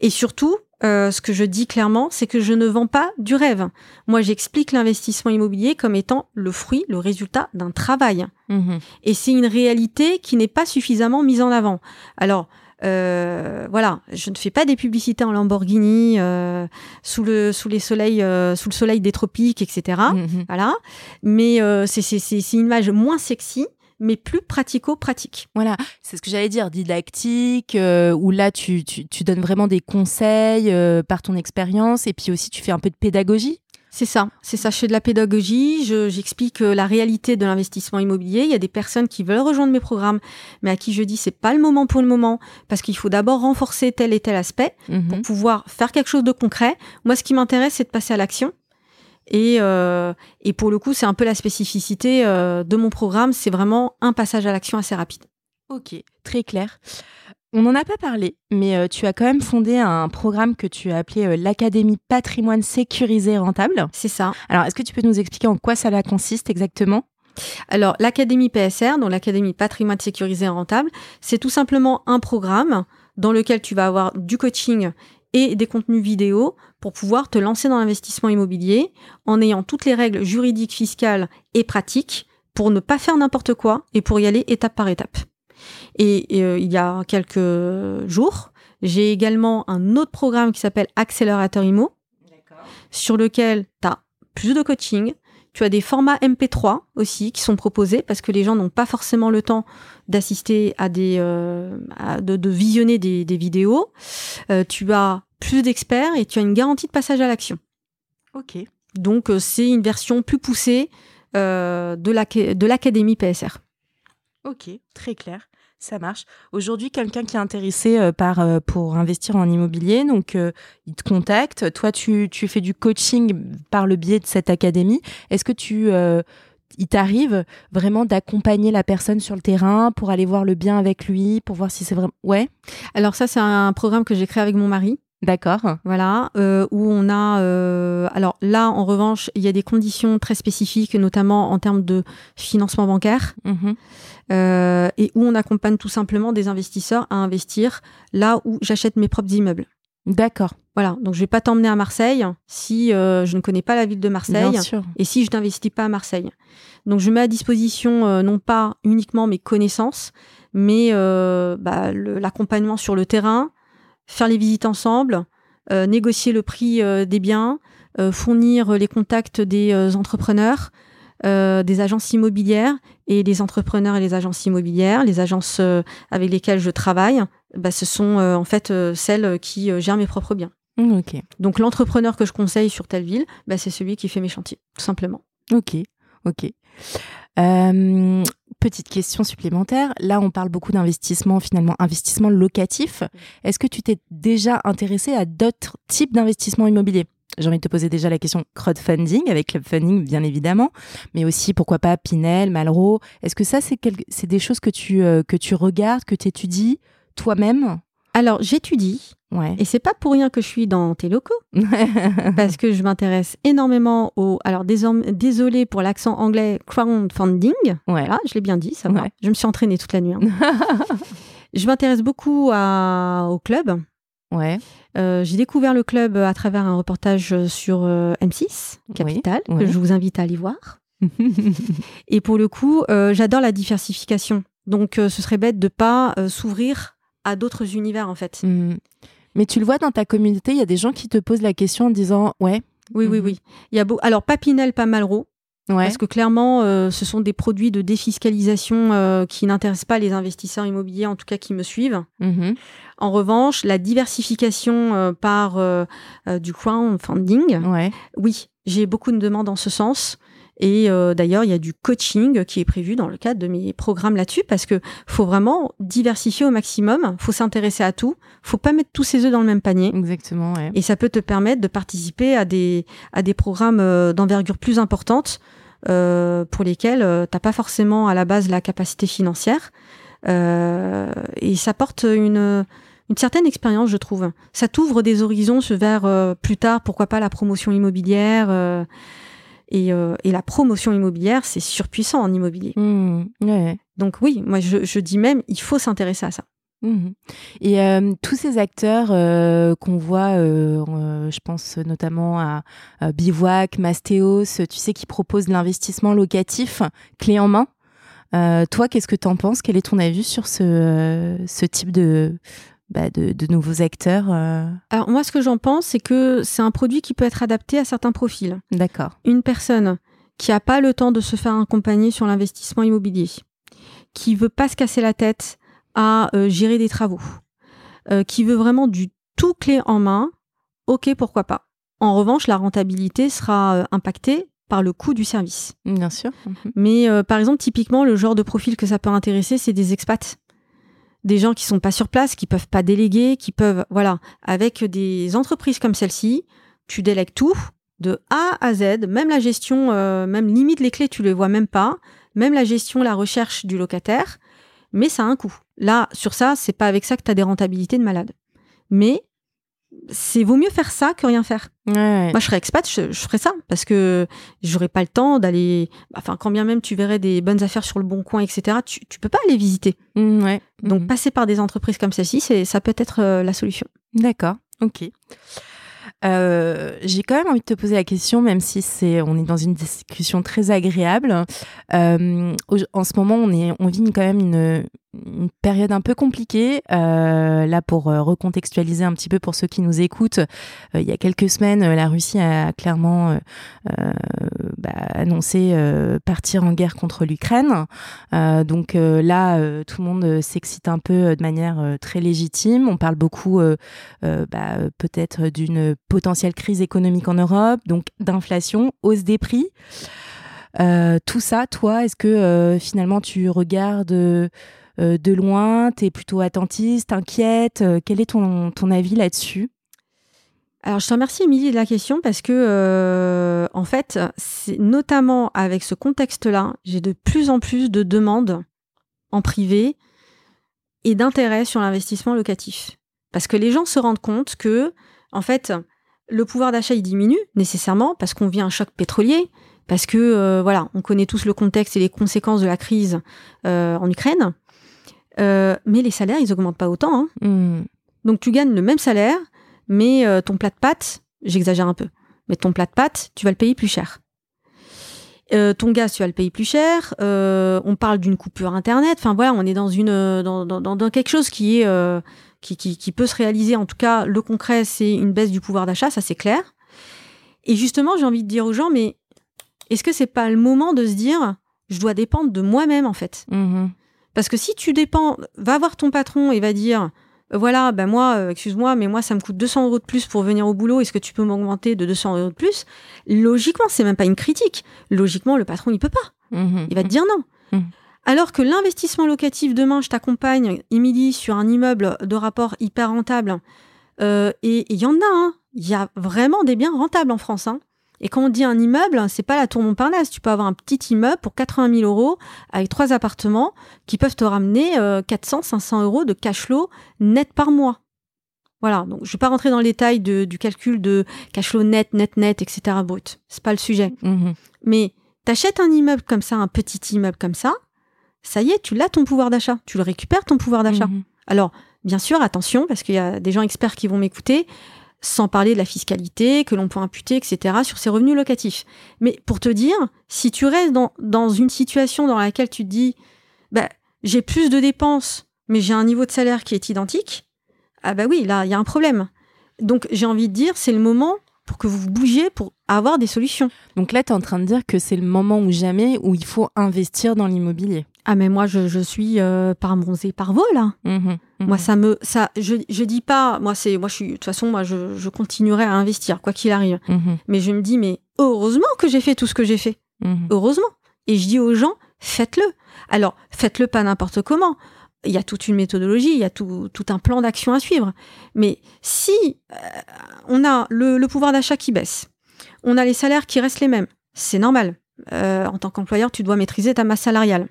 Et surtout, euh, ce que je dis clairement, c'est que je ne vends pas du rêve. Moi, j'explique l'investissement immobilier comme étant le fruit, le résultat d'un travail. Mhm. Et c'est une réalité qui n'est pas suffisamment mise en avant. Alors, euh, voilà, je ne fais pas des publicités en Lamborghini euh, sous le sous les soleils sous le soleil des tropiques, etc. Mhm. Voilà, mais c'est c'est une image moins sexy mais plus pratico-pratique. Voilà, c'est ce que j'allais dire, didactique, euh, où là tu, tu, donnes vraiment des conseils euh, par ton expérience et puis aussi tu fais un peu de pédagogie. C'est ça, c'est ça. Je fais de la pédagogie, j'explique euh, la réalité de l'investissement immobilier. Il y a des personnes qui veulent rejoindre mes programmes, mais à qui je dis c'est pas le moment pour le moment, parce qu'il faut d'abord renforcer tel et tel aspect pour mhm. pouvoir faire quelque chose de concret. Moi, ce qui m'intéresse, c'est de passer à l'action. Et, euh, et pour le coup, c'est un peu la spécificité euh, de mon programme. C'est vraiment un passage à l'action assez rapide. Ok, très clair. On n'en a pas parlé, mais euh, tu as quand même fondé un programme que tu as appelé l'Académie Patrimoine Sécurisé Rentable. C'est ça. Alors, est-ce que tu peux nous expliquer en quoi ça consiste exactement? Alors, l'Académie PSR, donc l'Académie Patrimoine Sécurisé Rentable, c'est tout simplement un programme dans lequel tu vas avoir du coaching et des contenus vidéo pour pouvoir te lancer dans l'investissement immobilier en ayant toutes les règles juridiques, fiscales et pratiques pour ne pas faire n'importe quoi et pour y aller étape par étape. Et, euh, il y a quelques jours, j'ai également un autre programme qui s'appelle Accélérateur Immo, sur lequel tu as plus de coaching, tu as des formats MP3 aussi qui sont proposés parce que les gens n'ont pas forcément le temps d'assister à des, euh, de, visionner des, vidéos. Euh, tu as plus d'experts et tu as une garantie de passage à l'action. Ok. Donc euh, c'est une version plus poussée de l'académie PSR. Ok, très clair. Ça marche. Aujourd'hui, quelqu'un qui est intéressé euh, par, euh, pour investir en immobilier, donc euh, il te contacte. Toi, tu, tu, fais du coaching par le biais de cette académie. Est-ce que tu, il t'arrive vraiment d'accompagner la personne sur le terrain pour aller voir le bien avec lui, pour voir si c'est vraiment. Ouais? Alors ça, c'est un programme que j'ai créé avec mon mari. D'accord. Voilà, où on a. alors là, en revanche, il y a des conditions très spécifiques, notamment en termes de financement bancaire. Mmh euh, et où on accompagne tout simplement des investisseurs à investir là où j'achète mes propres immeubles. D'accord. Voilà, donc je vais pas t'emmener à Marseille si euh, je ne connais pas la ville de Marseille et si je n'investis pas à Marseille. Donc je mets à disposition euh, non pas uniquement mes connaissances, mais bah, l'accompagnement sur le terrain, faire les visites ensemble, négocier le prix des biens, fournir les contacts des entrepreneurs, euh, des agences immobilières et les entrepreneurs et les agences immobilières, les agences euh, avec lesquelles je travaille, bah, ce sont euh, en fait celles qui gèrent mes propres biens. Mmh, Donc l'entrepreneur que je conseille sur telle ville, bah, c'est celui qui fait mes chantiers, tout simplement. Ok, ok. Petite question supplémentaire. Là, on parle beaucoup d'investissement, finalement, investissement locatif. Est-ce que tu t'es déjà intéressé à d'autres types d'investissements immobiliers? J'ai envie de te poser déjà la question crowdfunding, avec Clubfunding bien évidemment, mais aussi pourquoi pas Pinel, Malraux. Est-ce que ça, c'est des choses que tu, euh, que tu regardes, que tu étudies toi-même? Alors, j'étudie. Ouais. Et c'est pas pour rien que je suis dans tes locaux, *laughs* parce que je m'intéresse énormément au. Alors, désolé pour l'accent anglais, crowdfunding. ouais. Voilà, je l'ai bien dit, ça va. Ouais. Je me suis entraînée toute la nuit. hein. *laughs* je m'intéresse beaucoup à- au club. Ouais. Euh, J'ai découvert le club à travers un reportage sur euh, M6, Capital, Oui, que je vous invite à aller voir. Et pour le coup, euh, j'adore la diversification. Donc, ce serait bête de pas s'ouvrir à d'autres univers, en fait. Hmm. Mais tu le vois dans ta communauté, il y a des gens qui te posent la question en disant Ouais, Oui, oui, Mhm. oui. Il y a beau... Alors, Papinel, pas Malraux, ouais. parce que clairement, euh, ce sont des produits de défiscalisation euh, qui n'intéressent pas les investisseurs immobiliers, en tout cas qui me suivent. Mhm. En revanche, la diversification euh, par du crowdfunding, Ouais. oui, j'ai beaucoup de demandes en ce sens. Et euh, d'ailleurs, il y a du coaching qui est prévu dans le cadre de mes programmes là-dessus parce que faut vraiment diversifier au maximum. Faut s'intéresser à tout. Faut pas mettre tous ses œufs dans le même panier. Exactement, ouais. Et ça peut te permettre de participer à des, à des programmes euh, d'envergure plus importante euh, pour lesquels euh, t'as pas forcément à la base la capacité financière. Euh, et ça porte une, une certaine expérience, je trouve. Ça t'ouvre des horizons vers euh, plus tard, pourquoi pas la promotion immobilière. euh, et, euh, et la promotion immobilière, c'est surpuissant en immobilier. Ouais. Donc oui, moi je, je dis même, il faut s'intéresser à ça. Mhm. Et euh, tous ces acteurs euh, qu'on voit, euh, je pense notamment à, à Bivouac, Mastéos, tu sais, qui proposent de l'investissement locatif clé en main. Toi, qu'est-ce que tu en penses? Quel est ton avis sur ce, ce type de, bah, de, de nouveaux acteurs euh Alors moi, ce que j'en pense, c'est que c'est un produit qui peut être adapté à certains profils. D'accord. une personne qui n'a pas le temps de se faire accompagner sur l'investissement immobilier, qui veut pas se casser la tête à euh, gérer des travaux, euh, qui veut vraiment du tout clé en main, ok, pourquoi pas. En revanche, la rentabilité sera euh, impactée par le coût du service. Bien sûr. Mhm. Mais par exemple, typiquement, le genre de profil que ça peut intéresser, c'est des expats. Des gens qui sont pas sur place, qui peuvent pas déléguer, qui peuvent, voilà, avec des entreprises comme celle-ci, tu délègues tout de A à Z, même la gestion, euh, même limite les clés, tu les vois même pas, même la gestion, la recherche du locataire, mais ça a un coût. Là, sur ça, c'est pas avec ça que tu as des rentabilités de malade. Mais c'est vaut mieux faire ça que rien faire. Ouais, ouais. Moi, je serais expat, je, je ferais ça parce que j'aurais pas le temps d'aller. Enfin, quand bien même tu verrais des bonnes affaires sur le bon coin, etc., tu, tu peux pas aller visiter. Mm, ouais. Donc, Mhm. passer par des entreprises comme celle-ci, c'est ça peut être euh, la solution. D'accord, ok. Euh, J'ai quand même envie de te poser la question, même si c'est, on est dans une discussion très agréable. Euh, en ce moment, on, est, on vit quand même une, une période un peu compliquée. Euh, là, pour euh, recontextualiser un petit peu pour ceux qui nous écoutent, euh, il y a quelques semaines, la Russie a clairement bah, annoncé partir en guerre contre l'Ukraine. Donc là, tout le monde s'excite un peu de manière très légitime. On parle beaucoup bah, peut-être d'une potentielle crise économique en Europe, donc d'inflation, hausse des prix. Tout ça, toi, est-ce que finalement tu regardes de loin, tu es plutôt attentiste, inquiète Euh, Quel est ton, avis là-dessus? Alors, je te remercie, Émilie, de la question parce que, euh, en fait, c'est notamment avec ce contexte-là, j'ai de plus en plus de demandes en privé et d'intérêt sur l'investissement locatif. Parce que les gens se rendent compte que, en fait, le pouvoir d'achat il diminue nécessairement parce qu'on vit un choc pétrolier, parce que euh, voilà, on connaît tous le contexte et les conséquences de la crise euh, en Ukraine. Euh, mais les salaires, ils augmentent pas autant. hein. Hmm, Donc tu gagnes le même salaire, mais euh, ton plat de pâtes, j'exagère un peu, mais ton plat de pâtes, tu vas le payer plus cher. Euh, ton gaz, tu vas le payer plus cher. On parle d'une coupure internet. Enfin voilà, on est dans une dans, dans, quelque chose qui est qui, qui, qui peut se réaliser. En tout cas, le concret, c'est une baisse du pouvoir d'achat, ça c'est clair. Et justement, j'ai envie de dire aux gens, mais est-ce que c'est pas le moment de se dire, je dois dépendre de moi-même en fait? Mhm. Parce que si tu dépends, va voir ton patron et va dire euh, voilà, ben moi, euh, excuse-moi, mais moi, ça me coûte 200 euros de plus pour venir au boulot. Est-ce que tu peux m'augmenter de 200 euros de plus? Logiquement, c'est même pas une critique. Logiquement, le patron, il peut pas. Mhm. Il va te dire non. Mhm. Alors que l'investissement locatif, demain, je t'accompagne, Émilie, sur un immeuble de rapport hyper rentable. Euh, et il y en a, hein. il y a vraiment des biens rentables en France. hein. Et quand on dit un immeuble, c'est pas la tour Montparnasse. Tu peux avoir un petit immeuble pour 80 000 euros avec trois appartements qui peuvent te ramener euh, 400, 500 euros de cash flow net par mois. Voilà, donc je vais pas rentrer dans le détail de, du calcul de cash flow net, net, net, etc. brut. C'est pas le sujet. Mhm. Mais t'achètes un immeuble comme ça, un petit immeuble comme ça, ça y est, tu l'as ton pouvoir d'achat. Tu le récupères ton pouvoir d'achat. Mhm. Alors, bien sûr, attention, parce qu'il y a des gens experts qui vont m'écouter, sans parler de la fiscalité que l'on peut imputer, etc., sur ces revenus locatifs. Mais pour te dire, si tu restes dans, dans une situation dans laquelle tu te dis, bah, j'ai plus de dépenses, mais j'ai un niveau de salaire qui est identique, ah bah oui, là, il y a un problème. Donc, j'ai envie de dire, c'est le moment pour que vous bougiez pour avoir des solutions. Donc là, tu es en train de dire que c'est le moment ou jamais où il faut investir dans l'immobilier. Ah, mais moi, je, je suis euh, par bronzé par vol, là. Moi, Mhm. ça me, ça, je, je dis pas, moi, c'est, moi, je suis, de toute façon, moi, je, je continuerai à investir, quoi qu'il arrive. Mhm. Mais je me dis, mais heureusement que j'ai fait tout ce que j'ai fait. Mhm. Heureusement. Et je dis aux gens, faites-le. Alors, faites-le pas n'importe comment. Il y a toute une méthodologie, il y a tout, tout un plan d'action à suivre. Mais si euh, on a le, le pouvoir d'achat qui baisse, on a les salaires qui restent les mêmes, c'est normal. Euh, en tant qu'employeur, tu dois maîtriser ta masse salariale.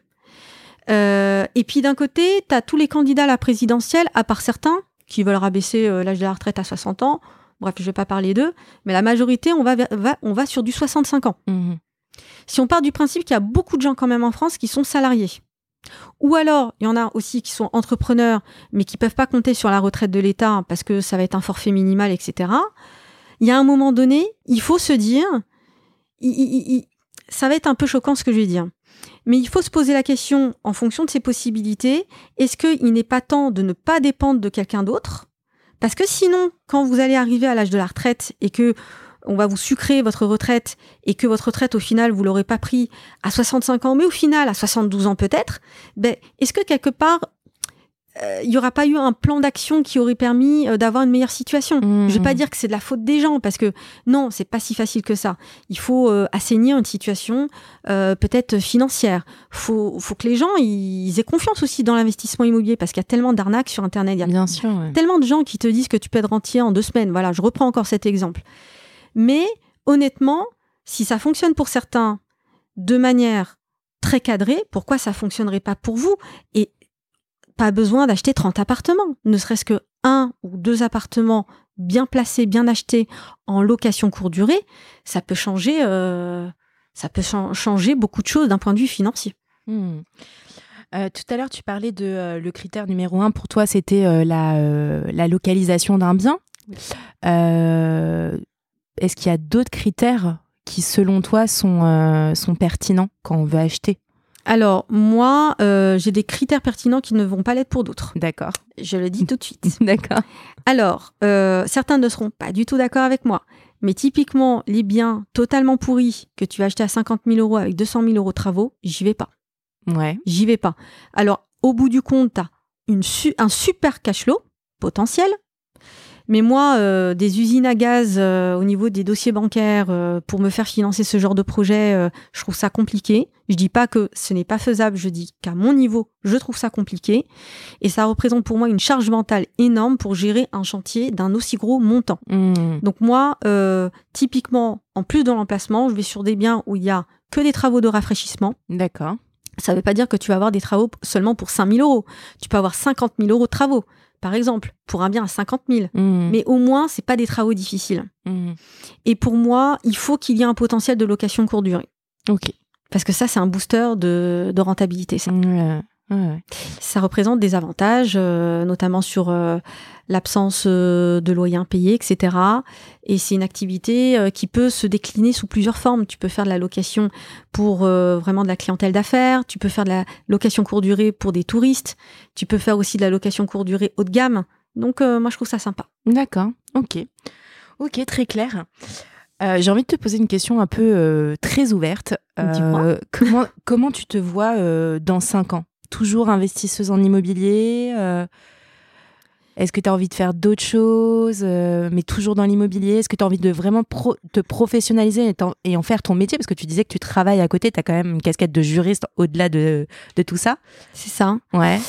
Euh, et puis d'un côté, tu as tous les candidats à la présidentielle, à part certains qui veulent rabaisser euh, l'âge de la retraite à 60 ans. Bref, je vais pas parler d'eux, mais la majorité, on va, va- on va sur du 65 ans. Mhm. Si on part du principe qu'il y a beaucoup de gens quand même en France qui sont salariés, ou alors il y en a aussi qui sont entrepreneurs, mais qui peuvent pas compter sur la retraite de l'État parce que ça va être un forfait minimal, etc. Il y a un moment donné, il faut se dire, il- il- il- ça va être un peu choquant ce que je vais dire, mais il faut se poser la question en fonction de ses possibilités, est-ce qu'il n'est pas temps de ne pas dépendre de quelqu'un d'autre? Parce que sinon, quand vous allez arriver à l'âge de la retraite et que on va vous sucrer votre retraite et que votre retraite, au final, vous l'aurez pas pris à 65 ans, mais au final, à 72 ans peut-être, ben, est-ce que quelque part, il y aura pas eu un plan d'action qui aurait permis euh, d'avoir une meilleure situation Mhm. Je vais pas dire que c'est de la faute des gens, parce que non, c'est pas si facile que ça. Il faut euh, assainir une situation euh, peut-être financière. Faut, faut que les gens ils aient confiance aussi dans l'investissement immobilier, parce qu'il y a tellement d'arnaques sur Internet. Il y a Bien sûr. ouais. tellement de gens qui te disent que tu peux être rentier en deux semaines. Voilà, je reprends encore cet exemple. Mais honnêtement, si ça fonctionne pour certains de manière très cadrée, pourquoi ça fonctionnerait pas pour vous? Et pas besoin d'acheter 30 appartements, ne serait-ce que un ou deux appartements bien placés, bien achetés en location courte durée, ça peut changer, euh, ça peut chan- changer beaucoup de choses d'un point de vue financier. Mhm. Euh, tout à l'heure, tu parlais de euh, le critère numéro un pour toi, c'était la, la localisation d'un bien. Est-ce qu'il y a d'autres critères qui, selon toi, sont, sont pertinents quand on veut acheter? Alors moi, euh, j'ai des critères pertinents qui ne vont pas l'être pour d'autres. D'accord. Je le dis tout de suite. *laughs* D'accord. Alors, euh, certains ne seront pas du tout d'accord avec moi. Mais typiquement, les biens totalement pourris que tu vas acheter à 50 000 euros avec 200 000 euros de travaux, j'y vais pas. Ouais. J'y vais pas. Alors, au bout du compte, tu as un super cash flow potentiel. Mais moi, euh, des usines à gaz euh, au niveau des dossiers bancaires euh, pour me faire financer ce genre de projet, euh, je trouve ça compliqué. Je dis pas que ce n'est pas faisable, je dis qu'à mon niveau, je trouve ça compliqué. Et ça représente pour moi une charge mentale énorme pour gérer un chantier d'un aussi gros montant. Mhm. Donc moi, euh, typiquement, en plus de l'emplacement, je vais sur des biens où il y a que des travaux de rafraîchissement. D'accord. Ça ne veut pas dire que tu vas avoir des travaux seulement pour 5 000 euros. Tu peux avoir 50 000 euros de travaux, par exemple, pour un bien à 50 000. Mhm. Mais au moins, c'est pas des travaux difficiles. Mhm. Et pour moi, il faut qu'il y ait un potentiel de location courte durée. Ok. Parce que ça, c'est un booster de, de rentabilité. Ça. Ouais. Ouais. ça représente des avantages, euh, notamment sur euh, l'absence euh, de loyer impayé, etc. Et c'est une activité euh, qui peut se décliner sous plusieurs formes. Tu peux faire de la location pour euh, vraiment de la clientèle d'affaires, tu peux faire de la location courte durée pour des touristes, tu peux faire aussi de la location courte durée haut de gamme. Donc euh, moi, je trouve ça sympa. D'accord, ok. Ok, très clair. Euh, J'ai envie de te poser une question un peu euh, très ouverte. Dis-moi. comment, comment tu te vois euh, dans 5 ans? Toujours investisseuse en immobilier euh, Est-ce que tu as envie de faire d'autres choses, euh, mais toujours dans l'immobilier? Est-ce que tu as envie de vraiment pro- te professionnaliser et, en faire ton métier? Parce que tu disais que tu travailles à côté, tu as quand même une casquette de juriste au-delà de, de tout ça. C'est ça. Ouais.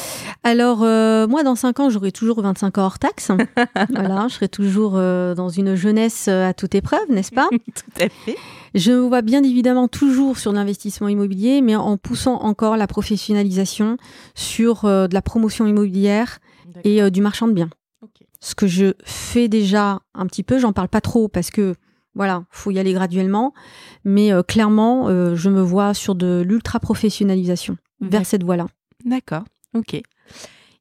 Alors, euh, moi, dans 5 ans, j'aurai toujours 25 ans hors taxe. *laughs* voilà, je serai toujours euh, dans une jeunesse à toute épreuve, n'est-ce pas? *laughs* Tout à fait. Je me vois bien évidemment toujours sur l'investissement immobilier, mais en poussant encore la professionnalisation sur de la promotion immobilière et euh, du marchand de biens. Ce que je fais déjà un petit peu. J'en parle pas trop parce que voilà, faut y aller graduellement. Mais euh, clairement, euh, je me vois sur de l'ultra professionnalisation vers cette voie-là. D'accord. Ok.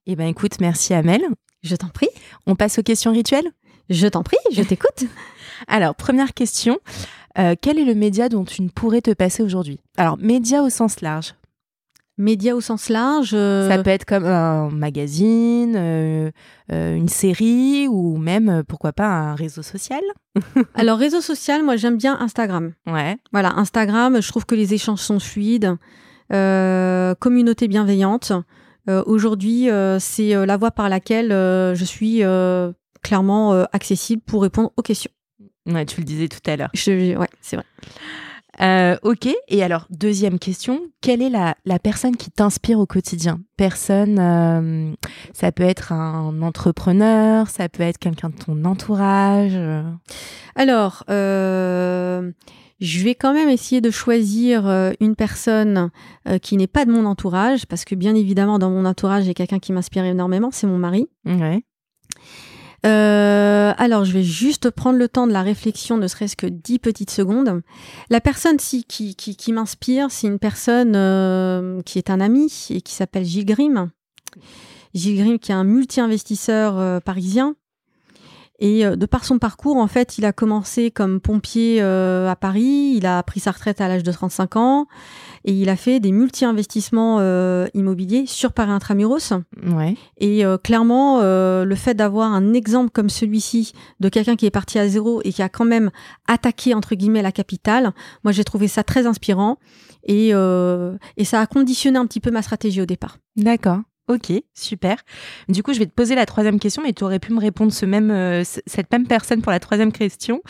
Eh ben écoute, merci Amel. Je t'en prie. On passe aux questions rituelles? Je t'en prie, je t'écoute. *laughs* Alors, première question. Euh, quel est le média dont tu ne pourrais te passer aujourd'hui? Alors, média au sens large. Média au sens large. euh, Ça peut être comme un magazine, euh, euh, une série ou même, pourquoi pas, un réseau social. *laughs* Alors, réseau social, moi, j'aime bien Instagram. Ouais. Voilà, Instagram, je trouve que les échanges sont fluides. Communauté bienveillante. Aujourd'hui, c'est la voie par laquelle je suis clairement accessible pour répondre aux questions. Ouais, tu le disais tout à l'heure. Je, ouais, c'est vrai. Euh, ok. Et alors, deuxième question. Quelle est la, la personne qui t'inspire au quotidien? Personne, euh, ça peut être un entrepreneur, ça peut être quelqu'un de ton entourage. euh? Alors, euh, je vais quand même essayer de choisir euh, une personne euh, qui n'est pas de mon entourage, parce que bien évidemment, dans mon entourage, j'ai quelqu'un qui m'inspire énormément, c'est mon mari. Ouais. Euh, alors, je vais juste prendre le temps de la réflexion, ne serait-ce que 10 petites secondes. La personne qui, m'inspire, c'est une personne euh, qui est un ami et qui s'appelle Gilles Grimm. Gilles Grimm, qui est un multi-investisseur euh, parisien. Et de par son parcours, en fait, il a commencé comme pompier à Paris, il a pris sa retraite à l'âge de 35 ans et il a fait des multi-investissements euh, immobiliers sur Paris Intramuros. Ouais. Et euh, clairement, euh, le fait d'avoir un exemple comme celui-ci de quelqu'un qui est parti à zéro et qui a quand même attaqué entre guillemets la capitale, moi j'ai trouvé ça très inspirant et, euh, et ça a conditionné un petit peu ma stratégie au départ. D'accord. Ok, super. Du coup, je vais te poser la troisième question, mais tu aurais pu me répondre ce même, euh, cette même personne pour la troisième question.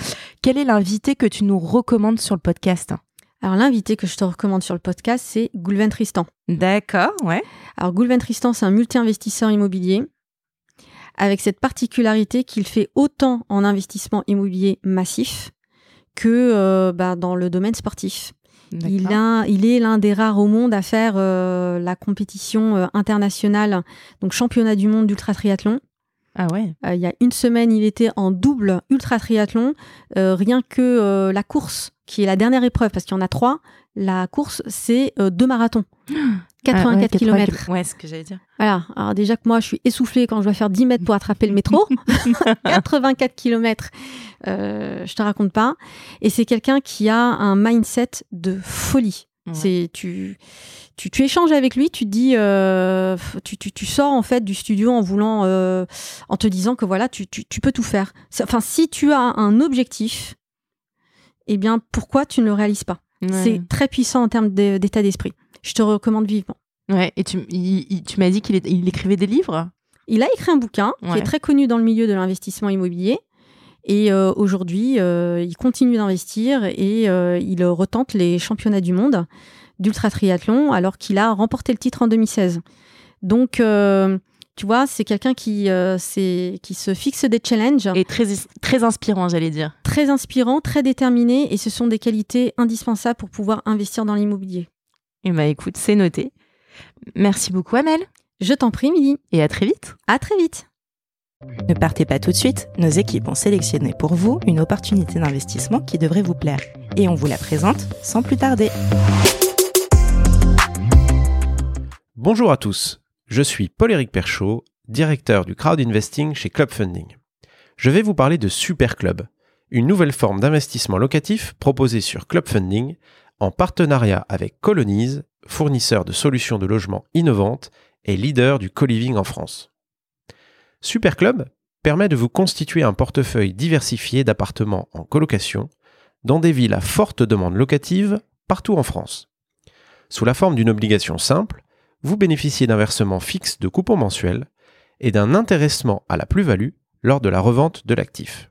Quel est l'invité que tu nous recommandes sur le podcast? Alors l'invité que je te recommande sur le podcast, c'est Goulven Tristan. D'accord, ouais. Alors Goulven Tristan, c'est un multi-investisseur immobilier avec cette particularité qu'il fait autant en investissement immobilier massif que euh, bah, dans le domaine sportif. Il, D'accord. a- il est l'un des rares au monde à faire euh, la compétition euh, internationale, donc championnat du monde d'ultra triathlon. Ah ouais. Il y a une semaine, il était en double ultra triathlon. Rien que la course, qui est la dernière épreuve, parce qu'il y en a trois, la course, c'est euh, deux marathons. *gasps* 84 Ah ouais, km. Ouais, ce que j'allais dire. Voilà. Alors déjà que moi, je suis essoufflée quand je dois faire 10 mètres pour attraper le métro. *laughs* *laughs* 84 km, euh, je te raconte pas. Et c'est quelqu'un qui a un mindset de folie. Ouais. C'est tu, tu tu échanges avec lui, tu dis, euh, tu, tu, tu sors en fait du studio en voulant, euh, en te disant que voilà, tu, tu, tu peux tout faire. Enfin, si tu as un objectif, eh bien, pourquoi tu ne le réalises pas? Ouais. C'est très puissant en termes d'état d'esprit. Je te recommande vivement. Ouais, et tu, il- tu m'as dit qu'il il écrivait des livres? Il a écrit un bouquin qui est très connu dans le milieu de l'investissement immobilier. Et euh, aujourd'hui, euh, il continue d'investir et euh, il retente les championnats du monde d'ultra triathlon alors qu'il a remporté le titre en 2016. Donc, tu vois, c'est quelqu'un qui, euh, c'est- qui se fixe des challenges Et très, très inspirant, j'allais dire. très inspirants, très déterminés et ce sont des qualités indispensables pour pouvoir investir dans l'immobilier. Et bah écoute, c'est noté. Merci beaucoup, Amel. Je t'en prie, Milly. Et à très vite. À très vite. Ne partez pas tout de suite, nos équipes ont sélectionné pour vous une opportunité d'investissement qui devrait vous plaire. Et on vous la présente sans plus tarder. Bonjour à tous, je suis Paul-Éric Perchaud, directeur du crowd investing chez Club Funding. Je vais vous parler de Super Club, une nouvelle forme d'investissement locatif proposée sur Club Funding en partenariat avec Colonize, fournisseur de solutions de logement innovantes et leader du co-living en France. Super Club permet de vous constituer un portefeuille diversifié d'appartements en colocation dans des villes à forte demande locative partout en France. Sous la forme d'une obligation simple, vous bénéficiez d'un versement fixe de coupons mensuels et d'un intéressement à la plus-value lors de la revente de l'actif.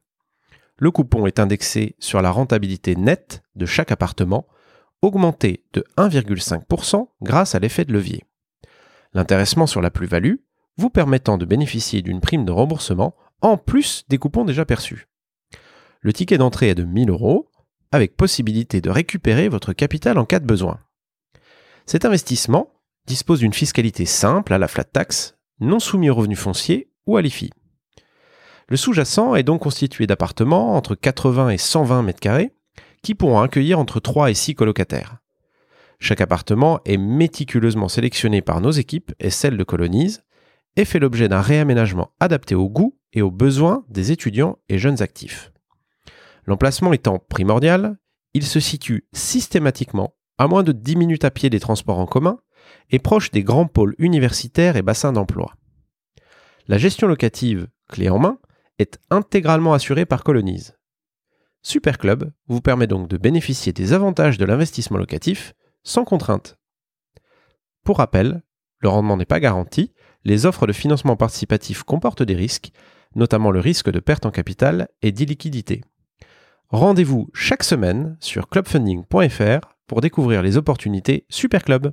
Le coupon est indexé sur la rentabilité nette de chaque appartement, augmenté de 1,5% grâce à l'effet de levier. L'intéressement sur la plus-value vous permettant de bénéficier d'une prime de remboursement en plus des coupons déjà perçus. Le ticket d'entrée est de 1000 euros, avec possibilité de récupérer votre capital en cas de besoin. Cet investissement dispose d'une fiscalité simple à la flat tax, non soumis aux revenus fonciers ou à l'IFI. Le sous-jacent est donc constitué d'appartements entre 80 et 120 mètres carrés qui pourront accueillir entre 3 et 6 colocataires. Chaque appartement est méticuleusement sélectionné par nos équipes et celles de Colonise et fait l'objet d'un réaménagement adapté aux goûts et aux besoins des étudiants et jeunes actifs. L'emplacement étant primordial, il se situe systématiquement à moins de 10 minutes à pied des transports en commun et proche des grands pôles universitaires et bassins d'emploi. La gestion locative, clé en main, est intégralement assurée par Colonise. Superclub vous permet donc de bénéficier des avantages de l'investissement locatif sans contrainte. Pour rappel, le rendement n'est pas garanti, les offres de financement participatif comportent des risques, notamment le risque de perte en capital et d'illiquidité. Rendez-vous chaque semaine sur clubfunding.fr pour découvrir les opportunités Superclub.